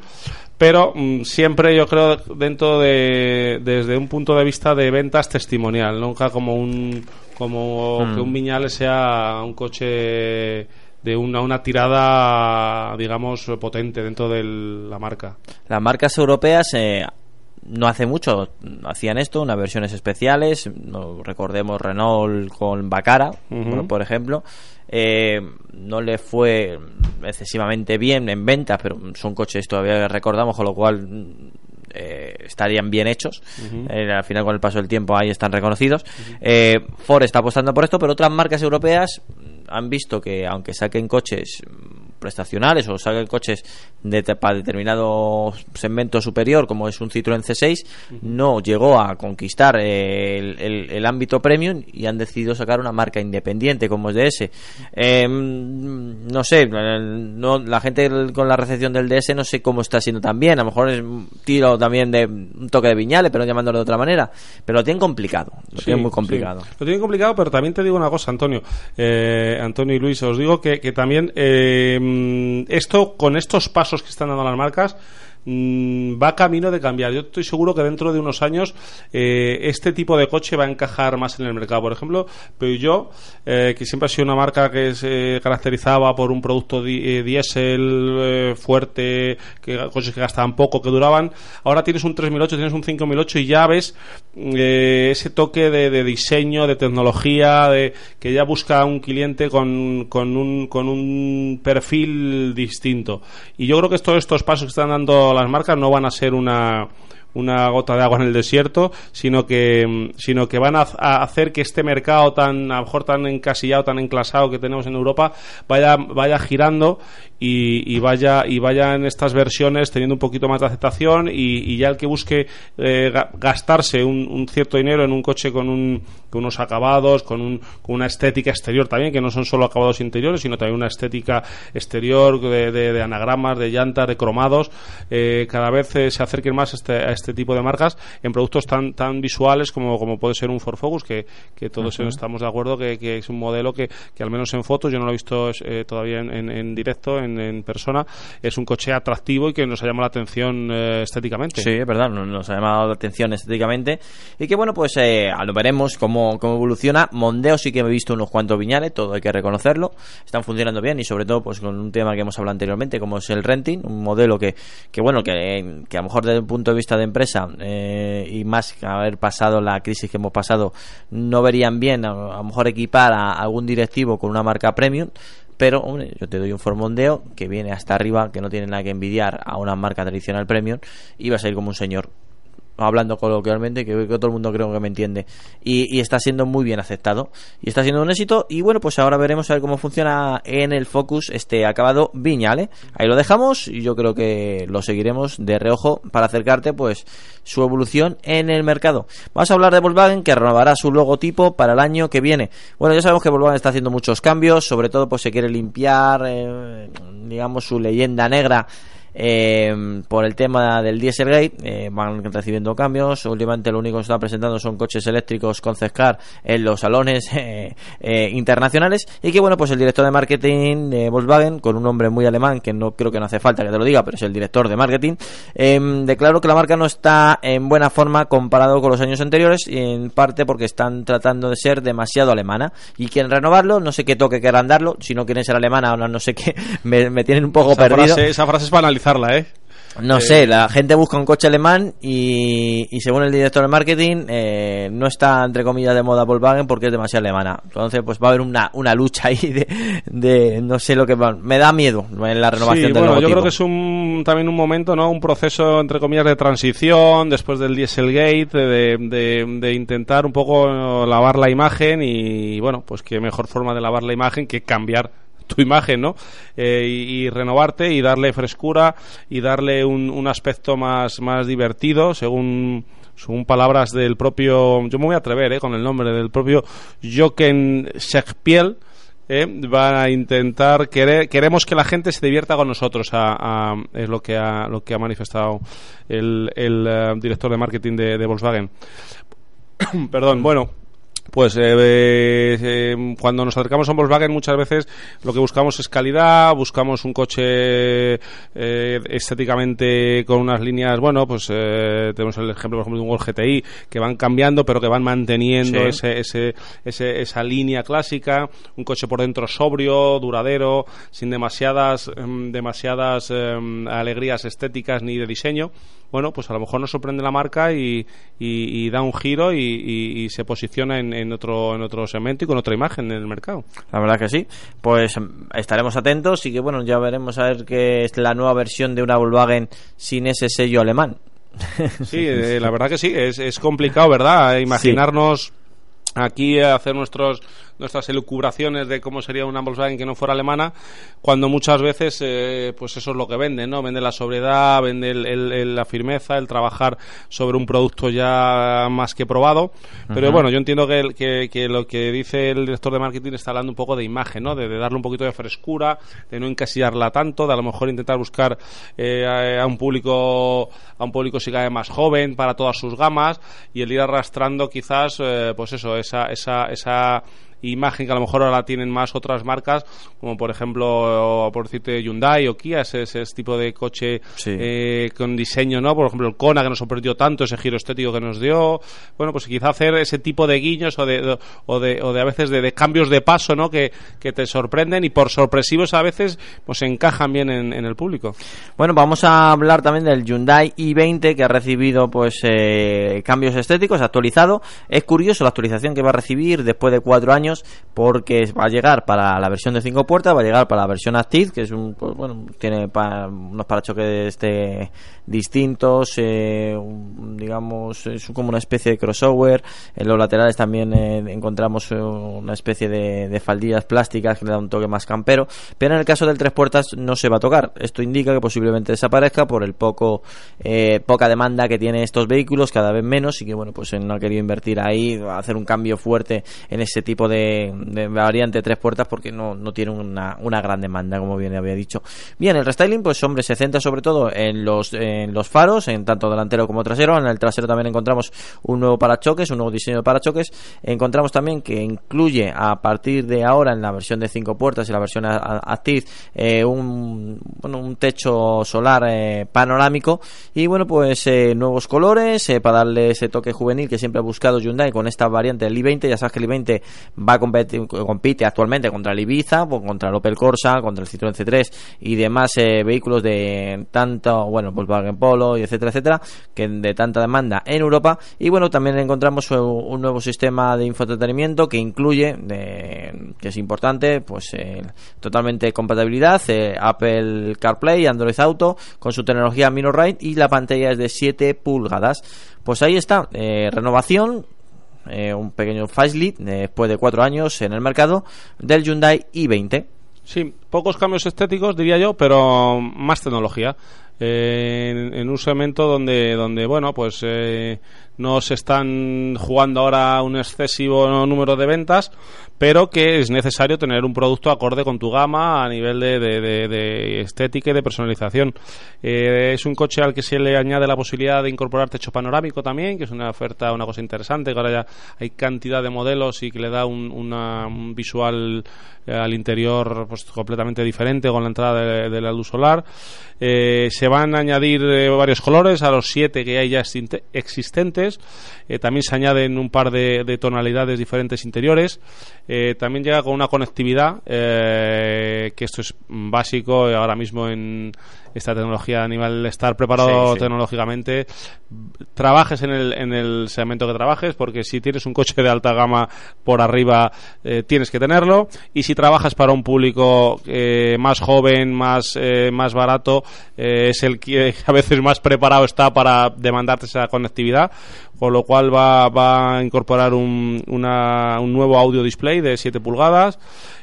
pero mm, siempre yo creo dentro de desde un punto de vista de ventas testimonial nunca como un como Mm. que un Viñales sea un coche de una, una tirada digamos potente dentro de la marca Las marcas europeas eh, no hace mucho hacían esto, unas versiones especiales. No, recordemos Renault con Bacara, por, por ejemplo. Eh, no le fue excesivamente bien en ventas, pero son coches todavía que recordamos, con lo cual mm, eh, estarían bien hechos. Eh, al final, con el paso del tiempo, ahí están reconocidos. Eh, Ford está apostando por esto, pero otras marcas europeas han visto que, aunque saquen coches prestacionales o saquen coches de, para determinado segmento superior, como es un Citroën C6, no llegó a conquistar eh, el, el- el ámbito premium y han decidido sacar una marca independiente como es DS. Eh, mm, no sé, eh, no, la gente con la recepción del DS no sé cómo está siendo también. A lo mejor es un tiro también de un toque de viñales, pero llamándolo de otra manera. Pero lo tienen complicado. Lo Sí, tienen muy sí. complicado. Lo tienen complicado, pero también te digo una cosa, Antonio. Eh, Antonio y Luis, os digo que, que también eh, esto, con estos pasos que están dando las marcas, mm, va camino de cambiar. Yo estoy seguro que dentro de unos años eh, este tipo de coche va a encajar más en el mercado. Por ejemplo, Peugeot, eh, que siempre ha sido una marca que se caracterizaba por un producto di- eh, diésel eh, fuerte, que coches que gastaban poco, que duraban. Ahora tienes un 3008, tienes un 5008 y ya ves eh, ese toque de, de diseño, de tecnología, de que ya busca un cliente con, con, un, con un perfil distinto. Y yo creo que todos estos pasos que están dando las marcas no van a ser una una gota de agua en el desierto, sino que mm, sino que van a, a hacer que este mercado tan a lo mejor tan encasillado, tan enclasado que tenemos en Europa vaya vaya girando y, y vaya y vaya en estas versiones teniendo un poquito más de aceptación y, y ya el que busque eh, ga- gastarse un, un cierto dinero en un coche con, un, con unos acabados, con, un, con una estética exterior también, que no son solo acabados interiores, sino también una estética exterior de, de- de anagramas, de llantas, de cromados, eh, cada vez eh, se acerquen más a este, a este tipo de marcas en productos tan, tan visuales como, como puede ser un Ford Focus, que, que todos estamos de acuerdo que, que es un modelo que, que al menos en fotos, yo no lo he visto eh, todavía en, en- en directo, en, en persona, es un coche atractivo y que nos ha llamado la atención eh, estéticamente. Sí, es verdad, nos, ha llamado la atención estéticamente. Y que bueno, pues eh, lo veremos cómo, cómo evoluciona. Mondeo sí que he visto unos cuantos viñales, todo hay que reconocerlo. Están funcionando bien y sobre todo pues con un tema que hemos hablado anteriormente, como es el renting, un modelo que, que bueno, que, que a lo mejor desde un punto de vista de empresa eh, y más que haber pasado la crisis que hemos pasado, no verían bien a lo mejor equipar a algún directivo con una marca premium. Pero, hombre, yo te doy un Formondeo que viene hasta arriba, que no tiene nada que envidiar a una marca tradicional premium y va a salir como un señor hablando coloquialmente, que, todo el mundo creo que me entiende. Y, y está siendo muy bien aceptado. Y está siendo un éxito. Y bueno, pues ahora veremos a ver cómo funciona en el Focus este acabado Viñale. Ahí lo dejamos y yo creo que lo seguiremos de reojo para acercarte pues su evolución en el mercado. Vamos a hablar de Volkswagen que renovará su logotipo para el año que viene. Bueno, ya sabemos que Volkswagen está haciendo muchos cambios, sobre todo pues se quiere limpiar, eh, digamos, su leyenda negra eh, por el tema del Dieselgate, eh, van recibiendo cambios. Últimamente lo único que se está presentando son coches eléctricos con Cescar en los salones eh, eh, internacionales y que bueno, pues el director de marketing de Volkswagen, con un nombre muy alemán que no creo que no hace falta que te lo diga, pero es el director de marketing, eh, declaró que la marca no está en buena forma comparado con los años anteriores en parte porque están tratando de ser demasiado alemana y quieren renovarlo, no sé qué toque querrán darlo, si no quieren ser alemana o no, no sé qué, me, me tienen un poco Esa perdido. frase, esa frase es para ¿eh? No Eh, sé, la gente busca un coche alemán y, y según el director de marketing eh, no está entre comillas de moda Volkswagen porque es demasiado alemana. Entonces pues va a haber una, una lucha ahí de, de no sé lo que va. Me da miedo en la renovación Sí, del bueno, yo creo que es un, también un momento, ¿no? Un proceso, entre comillas, de transición después del Dieselgate, de, de, de intentar un poco lavar la imagen y, bueno, pues qué mejor forma de lavar la imagen que cambiar tu imagen, ¿no? Eh, y, renovarte y darle frescura y darle un, un aspecto más, más divertido, según según palabras del propio, yo me voy a atrever eh, con el nombre del propio Jochen Schechpiel, eh, a intentar querer, queremos que la gente se divierta con nosotros a- es lo que ha lo que ha manifestado el, el, eh, director de marketing de, de Volkswagen. Perdón bueno pues eh, eh, cuando nos acercamos a un Volkswagen muchas veces lo que buscamos es calidad, buscamos un coche eh, estéticamente con unas líneas, bueno, pues eh, tenemos el ejemplo por ejemplo de un Golf GTI que van cambiando pero que van manteniendo Sí. ese, ese, ese- esa línea clásica, un coche por dentro sobrio, duradero, sin demasiadas, em, demasiadas em, alegrías estéticas ni de diseño. Bueno, pues a lo mejor nos sorprende la marca y, y- y da un giro y, se posiciona en, en otro en otro segmento y con otra imagen en el mercado. La verdad que sí. Pues mm, estaremos atentos y que bueno, ya veremos a ver qué es la nueva versión de una Volkswagen sin ese sello alemán. Sí, eh, la verdad que sí, es, es complicado, ¿verdad? Imaginarnos aquí hacer nuestros nuestras elucubraciones de cómo sería una Volkswagen que no fuera alemana, cuando muchas veces eh, pues eso es lo que venden, ¿no? Vende la sobriedad, vende el- el- el- la firmeza, el trabajar sobre un producto ya más que probado. Pero bueno, yo entiendo que, el- que, que lo que dice el director de marketing está hablando un poco de imagen, ¿no? De, de darle un poquito de frescura, de no encasillarla tanto, de a lo mejor intentar buscar eh, a, a un público a un público si cae más joven para todas sus gamas y el ir arrastrando quizás eh, pues eso esa esa esa imagen que a lo mejor ahora tienen más otras marcas como por ejemplo por decirte Hyundai o Kia ese, ese tipo de coche Sí. eh, con diseño no por ejemplo el Kona que nos sorprendió tanto ese giro estético que nos dio. Bueno pues quizá hacer ese tipo de guiños o de, o de, o de a veces de, de cambios de paso no que, que te sorprenden y por sorpresivos a veces pues encajan bien en, en el público. Bueno, vamos a hablar también del Hyundai i20 que ha recibido pues eh, cambios estéticos, actualizado. Es curioso la actualización que va a recibir después de cuatro años porque va a llegar para la versión de cinco puertas, va a llegar para la versión Active, que es un pues, bueno tiene pa- unos parachoques de distintos, eh, digamos es como una especie de crossover. En los laterales también eh, encontramos una especie de, de faldillas plásticas que le da un toque más campero, pero en el caso del tres puertas no se va a tocar. Esto indica que posiblemente desaparezca por el poco eh, poca demanda que tiene estos vehículos, cada vez menos, y que bueno pues no ha querido invertir ahí, hacer un cambio fuerte en ese tipo de, variante tres puertas porque no, no tiene una, una gran demanda, como bien había dicho. Bien, el restyling, pues hombre, se centra sobre todo en los, en los faros, en tanto delantero como trasero. En el trasero también encontramos un nuevo parachoques, un nuevo diseño de parachoques. Encontramos también que incluye a partir de ahora en la versión de cinco puertas y la versión Active eh, un, bueno, un techo solar eh, panorámico y bueno pues eh, nuevos colores para darle ese toque juvenil que siempre ha buscado Hyundai con esta variante del i20 ya sabes que el i20 va a competir, compite actualmente contra el Ibiza pues, contra el Opel Corsa contra el Citroën C3 y demás eh, vehículos de tanto bueno Volkswagen Polo y etcétera etcétera que de tanta demanda en Europa. Y bueno también encontramos eh, un nuevo sistema de infoentretenimiento que incluye de- que es importante pues eh, totalmente compatibilidad eh, Apple CarPlay Android Auto con su tecnología MinoRide y la pantalla es de 7 pulgadas. Pues ahí está eh, renovación eh, un pequeño facelift eh, después de cuatro años en el mercado del Hyundai i20 Sí, pocos cambios estéticos, diría yo, pero más tecnología. eh, en, en un segmento donde, donde bueno, pues eh, no se están jugando ahora un excesivo número de ventas, pero que es necesario tener un producto acorde con tu gama a nivel de, de- de- estética y de personalización. Eh, es un coche al que se le añade la posibilidad de incorporar techo panorámico también, que es una oferta, una cosa interesante, que ahora ya hay cantidad de modelos y que le da un, una- un visual eh, al interior pues completamente diferente con la entrada de, la luz solar. Eh, se van a añadir varios colores a los siete que hay ya existe- Eh, también se añaden un par de, de tonalidades diferentes interiores. Eh, también llega con una conectividad, eh, que esto es básico ahora mismo en esta tecnología a nivel de estar preparado Sí, sí. tecnológicamente. Trabajes en el, en el segmento que trabajes, porque si tienes un coche de alta gama por arriba, eh, tienes que tenerlo. Y si trabajas para un público eh, más joven, más, eh, más barato, eh, es el que a veces más preparado está para demandarte esa conectividad. Con lo cual va, va a incorporar un, una- un nuevo audio display de 7 pulgadas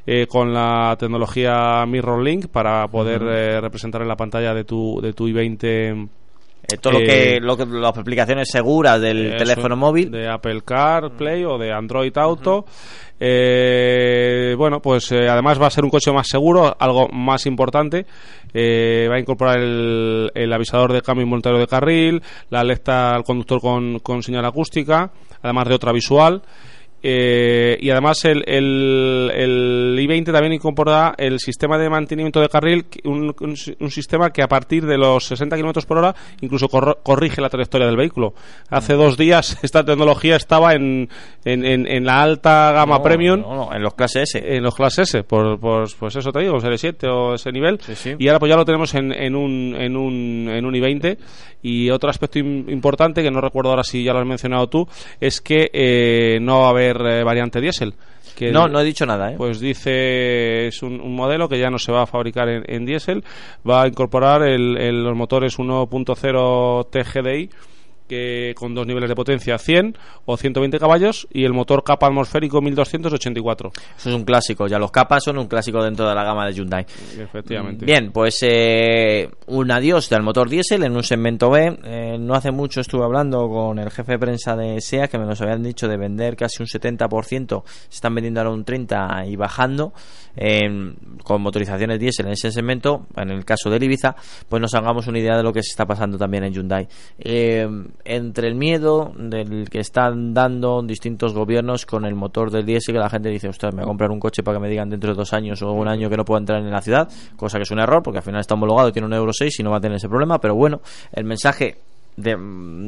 eh, con la tecnología Mirror Link para poder eh, representar en la pantalla de tu, de tu i20 Eh, todo lo Eh, que, lo que las aplicaciones seguras del eso, teléfono móvil. de Apple CarPlay o de Android Auto. Eh, bueno, pues eh, además va a ser un coche más seguro, algo más importante. Eh, va a incorporar el, el avisador de cambio involuntario de carril, la alerta al conductor con, con señal acústica, además de otra visual. Eh, y además el, el, el i20 también incorpora el sistema de mantenimiento de carril, un, un si- un sistema que a partir de los 60 km por hora incluso corro- corrige la trayectoria del vehículo. Hace dos días esta tecnología estaba en, en, en- en la alta gama No, premium. no, no, en los clases S. En los clases S, por, por- pues eso te digo, el 7 o ese nivel. Sí, sí. Y ahora pues ya lo tenemos en, en, un, en, un, en un i20. Y otro aspecto im- importante, que no recuerdo ahora si ya lo has mencionado tú, es que eh, no va a haber eh, variante diésel. Que no, no he dicho nada, ¿eh? Pues dice, es un, un modelo que ya no se va a fabricar en, en diésel, va a incorporar el, el- los motores 1.0 TGDI que con dos niveles de potencia 100 o 120 caballos y el motor capa atmosférico 1284 Eso es un clásico. Ya los capas son un clásico dentro de la gama de Hyundai. efectivamente Bien, pues eh, un adiós del motor diésel en un segmento B. Eh, no hace mucho estuve hablando con el jefe de prensa de SEA que me nos habían dicho de vender casi un 70%, se están vendiendo ahora un 30% y bajando eh, con motorizaciones diésel en ese segmento. En el caso del Ibiza, pues nos hagamos una idea de lo que se está pasando también en Hyundai. Eh, entre el miedo del que están dando distintos gobiernos con el motor del diésel, que la gente dice, ostras, me voy a comprar un coche para que me digan dentro de dos años o un año que no puedo entrar en la ciudad, cosa que es un error, porque al final está homologado tiene un Euro 6 y no va a tener ese problema, pero bueno, el mensaje de,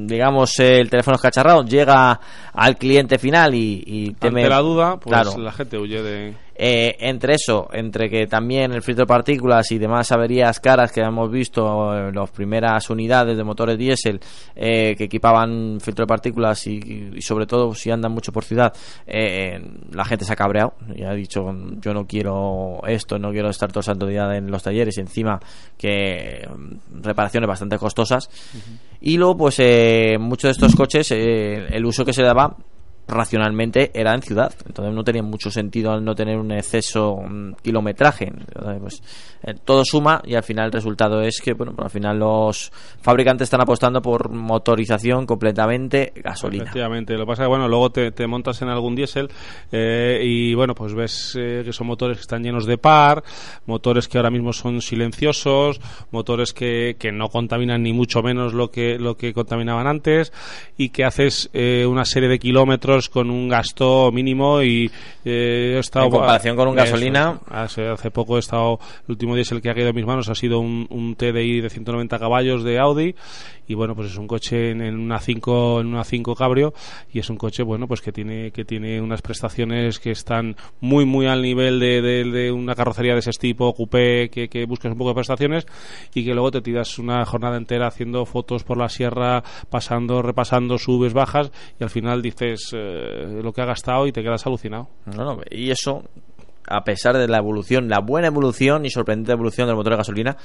digamos, el teléfono escacharrado llega al cliente final y, y teme- ante la duda pues Claro. la gente huye de Eh, entre eso, entre que también el filtro de partículas y demás averías caras que hemos visto en las primeras unidades de motores diésel eh, que equipaban filtro de partículas y, y sobre todo si andan mucho por ciudad, eh, la gente se ha cabreado. Y ha dicho yo no quiero esto, no quiero estar todo el santo día en los talleres y encima que mm, reparaciones bastante costosas. Y luego pues eh, muchos de estos coches eh, el uso que se daba racionalmente era en ciudad. Entonces no tenía mucho sentido al no tener un exceso mm, kilometraje. Pues, eh, todo suma y al final el resultado es que bueno al final los fabricantes están apostando por motorización completamente gasolina. Efectivamente, lo que pasa es que bueno, luego te, te montas en algún diésel eh, y bueno, pues ves eh, que son motores que están llenos de par, motores que ahora mismo son silenciosos, motores que, que no contaminan ni mucho menos lo que, lo que contaminaban antes y que haces eh, una serie de kilómetros con un gasto mínimo y eh, he estado En comparación con un gasolina. Hace, hace poco he estado, el último diésel que ha caído en mis manos ha sido un, un TDI de 190 caballos de Audi y bueno, pues es un coche en, una 5 en una 5 cabrio y es un coche bueno, pues que tiene que tiene unas prestaciones que están muy muy al nivel de, de- una carrocería de ese tipo, coupé, que, que buscas un poco de prestaciones y que luego te tiras una jornada entera haciendo fotos por la sierra, pasando, repasando, subes, bajas y al final dices eh, lo que ha gastado y te quedas alucinado. Y eso a pesar de la evolución la buena evolución y sorprendente evolución del motor de gasolina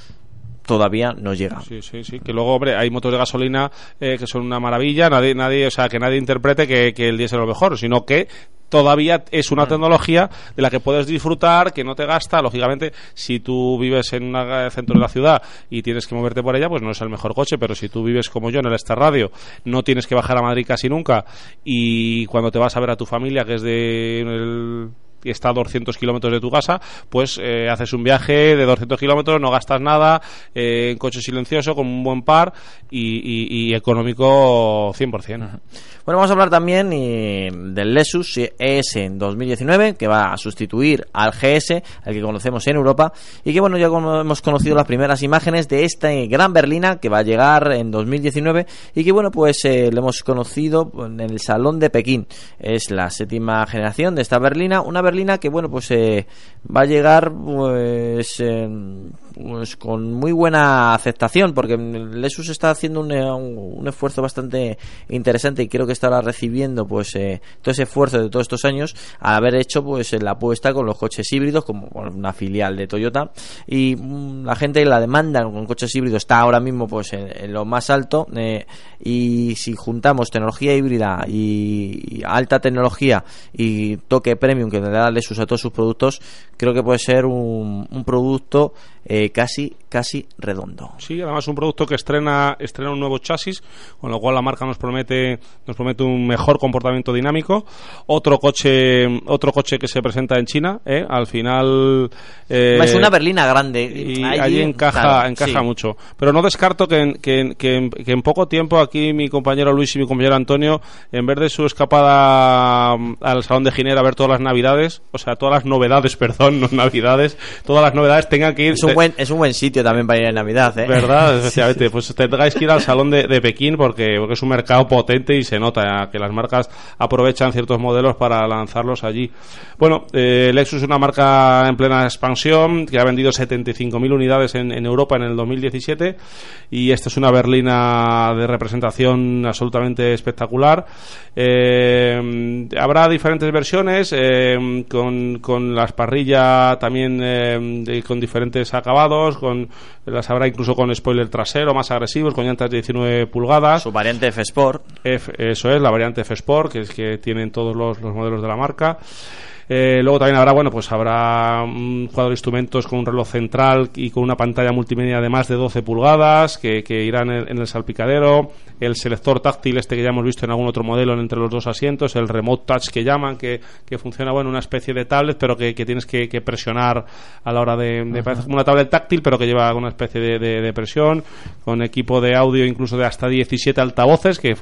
todavía no llega Sí, sí, sí. Que luego, hombre, hay motores de gasolina eh, que son una maravilla. Nadie, nadie, o sea, que nadie interprete que, que el diésel es lo mejor, sino que todavía es una tecnología de la que puedes disfrutar, que no te gasta. Lógicamente, si tú vives en un centro de la ciudad y tienes que moverte por ella, pues no es el mejor coche, pero si tú vives como yo en el Star Radio, no tienes que bajar a Madrid casi nunca y cuando te vas a ver a tu familia, que es de el está a 200 kilómetros de tu casa, pues eh, haces un viaje de 200 kilómetros, no gastas nada, eh, en coche silencioso, con un buen par y, y, económico 100%. Bueno, vamos a hablar también del Lexus ES en 2019, que va a sustituir al GS, al que conocemos en Europa, y que bueno, ya hemos conocido las primeras imágenes de esta gran berlina que va a llegar en 2019 y que bueno, pues eh, lo hemos conocido en el Salón de Pekín. Es la séptima generación de esta berlina, una berlina que bueno pues eh, va a llegar pues, pues, con muy buena aceptación porque Lexus está haciendo eh, un, un, esfuerzo bastante interesante y creo que estará recibiendo pues eh, todo ese esfuerzo de todos estos años al haber hecho pues la apuesta con los coches híbridos como una filial de Toyota y mm, la gente la demanda con coches híbridos está ahora mismo pues en, lo más alto y si juntamos tecnología híbrida y, alta tecnología y toque premium que le da Lexus a todos sus productos, creo que puede ser un, un producto eh, casi casi redondo. Sí, además un producto que estrena estrena un nuevo chasis, con lo cual la marca nos promete nos promete un mejor comportamiento dinámico. Otro coche otro coche que se presenta en China, ¿eh? al final eh, es una berlina grande y allí, encaja encaja mucho. Pero no descarto que en, que, que, en, poco tiempo aquí mi compañero Luis y mi compañero Antonio, en vez de su escapada mm, al salón de Ginebra a ver todas las navidades, o sea todas las novedades, perdón, no navidades, todas las novedades tengan que ir es un buen sitio también para ir en Navidad, ¿eh? ¿Verdad? Efectivamente. Pues tendráis que ir al Salón de, Pekín porque, porque, es un mercado potente y se nota que las marcas aprovechan ciertos modelos para lanzarlos allí. Bueno, eh, Lexus es una marca en plena expansión que ha vendido 75.000 unidades en, Europa en el 2017 y esta es una berlina de representación absolutamente espectacular. Eh, habrá diferentes versiones eh, con, con las parrillas también con diferentes acabados, con las habrá incluso con spoiler trasero más agresivos, con llantas de 19 pulgadas. Su variante F Sport. eso es, la variante F Sport, que es que tienen todos los, los modelos de la marca. Eh, luego también habrá, bueno, pues habrá un cuadro de instrumentos con un reloj central y con una pantalla multimedia de más de 12 pulgadas que, irán en, el salpicadero. El selector táctil, este que ya hemos visto en algún otro modelo entre los dos asientos. El remote touch que llaman, que, funciona, bueno, una especie de tablet, pero que, tienes que, presionar a la hora de. parece como una tablet táctil, pero que lleva una especie de, presión. Con equipo de audio incluso de hasta 17 altavoces, que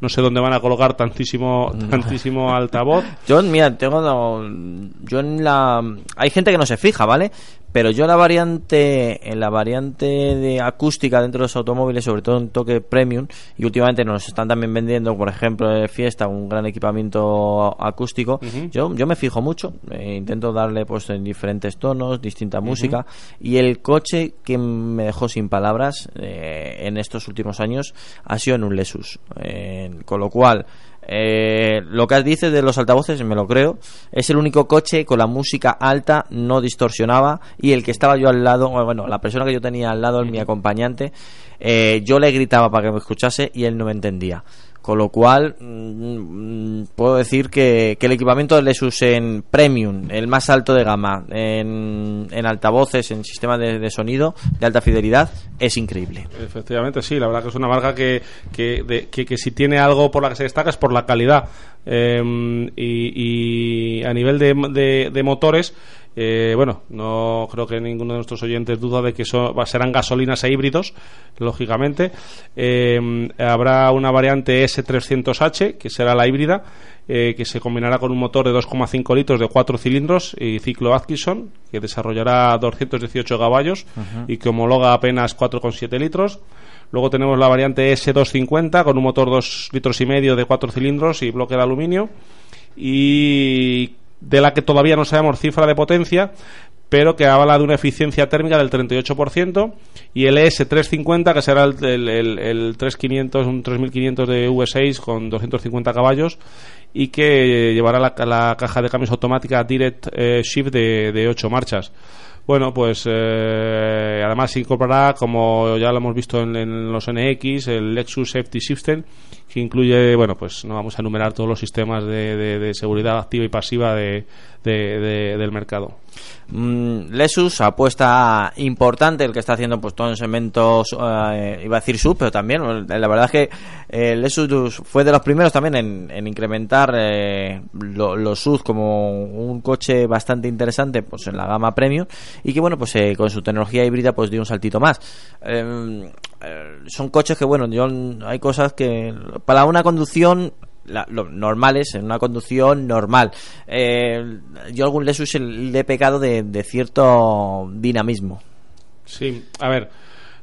no sé dónde van a colocar tantísimo, tantísimo altavoz. Yo, mira, tengo yo en la hay gente que no se fija, ¿vale? Pero yo la variante en la variante de acústica dentro de los automóviles, sobre todo en toque premium, y últimamente nos están también vendiendo, por ejemplo, de fiesta un gran equipamiento acústico. Yo yo me fijo mucho, eh, intento darle pues en diferentes tonos, distinta música y el coche que me dejó sin palabras eh, en estos últimos años ha sido en un Lexus, con lo cual eh, lo que dices de los altavoces, me lo creo. Es el único coche con la música alta, no distorsionaba. Y el que estaba yo al lado, bueno, la persona que yo tenía al lado, mi acompañante, eh, yo le gritaba para que me escuchase y él no me entendía. Con lo cual, mm, puedo decir que, el equipamiento de Lexus en Premium, el más alto de gama, en, altavoces, en sistema de, sonido de alta fidelidad, es increíble. Efectivamente, sí, la verdad que es una marca que, que, que, si tiene algo por la que se destaca es por la calidad. Em, y, a nivel de, de motores, eh, bueno, no creo que ninguno de nuestros oyentes duda de que serán gasolinas e híbridos, lógicamente. Eh, habrá una variante S300H, que será la híbrida, eh, que se combinará con un motor de 2,5 litros de 4 cilindros y ciclo Atkinson, que desarrollará 218 caballos y que homologa apenas 4,7 litros. Luego tenemos la variante S250 con un motor 2 litros y medio de 4 cilindros y bloque de aluminio. Y de la que todavía no sabemos cifra de potencia, pero que habla de una eficiencia térmica del 38%, y el ES350, que será el, el, 3500, un 3500 de V6 con 250 caballos, y que llevará la, caja de cambios automática Direct eh, Shift de, de 8 marchas. Bueno, pues eh, además se incorporará, como ya lo hemos visto en, los NX, el Lexus Safety System, que incluye, bueno, pues no vamos a enumerar todos los sistemas de, de- de seguridad activa y pasiva de, de- de- del mercado. Mm, Lesus, apuesta importante el que está haciendo pues todos en segmentos, eh, iba a decir sub, pero también, eh, la verdad es que eh, Lesus fue de los primeros también en, en incrementar eh, lo- los sub como un coche bastante interesante pues en la gama premium y que bueno pues con su tecnología híbrida pues dio un saltito más. Eh, son coches que bueno, yo hay cosas que para una conducción la- lo normales en una conducción normal. Eh, yo algún Lexus le he pecado de, cierto dinamismo. Sí, a ver,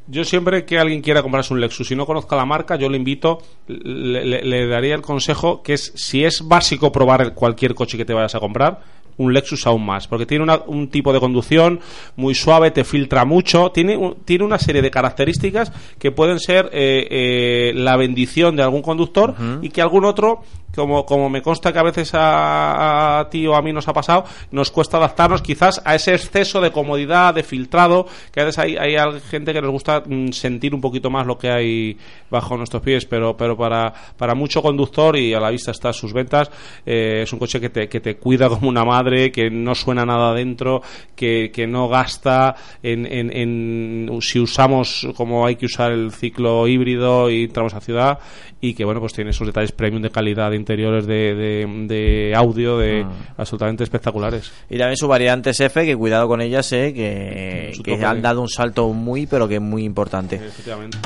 yo siempre que alguien quiera comprarse un Lexus y no conozca la marca, yo le invito, le, le- daría el consejo que es, si es básico probar cualquier coche que te vayas a comprar, un Lexus aún más, porque tiene una- un tipo de conducción muy suave, te filtra mucho, tiene, un- tiene una serie de características que pueden ser eh, eh, la bendición de algún conductor y que algún otro como, como me consta que a veces a, ti o a mí nos ha pasado, nos cuesta adaptarnos quizás a ese exceso de comodidad, de filtrado, que a veces hay, hay gente que nos gusta mm, sentir un poquito más lo que hay bajo nuestros pies, pero, pero para, para mucho conductor y a la vista está sus ventas, eh, es un coche que te, que te cuida como una madre, que no suena nada dentro, que, que no gasta en, en, en- si usamos como hay que usar el ciclo híbrido y entramos a ciudad y que bueno pues tiene esos detalles premium de calidad de interiores de, de, de audio de absolutamente espectaculares Y también su variantes F, que cuidado con ellas, eh, que, Su que han dado un salto muy, pero que muy importante. efectivamente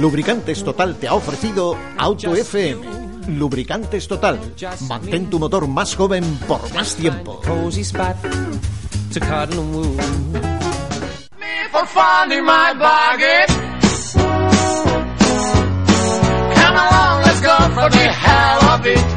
Lubricantes Total te ha ofrecido Auto FM. Lubricantes Total. Mantén tu motor más joven por más tiempo. for finding my bargain. Come along, let's go for the hell of it.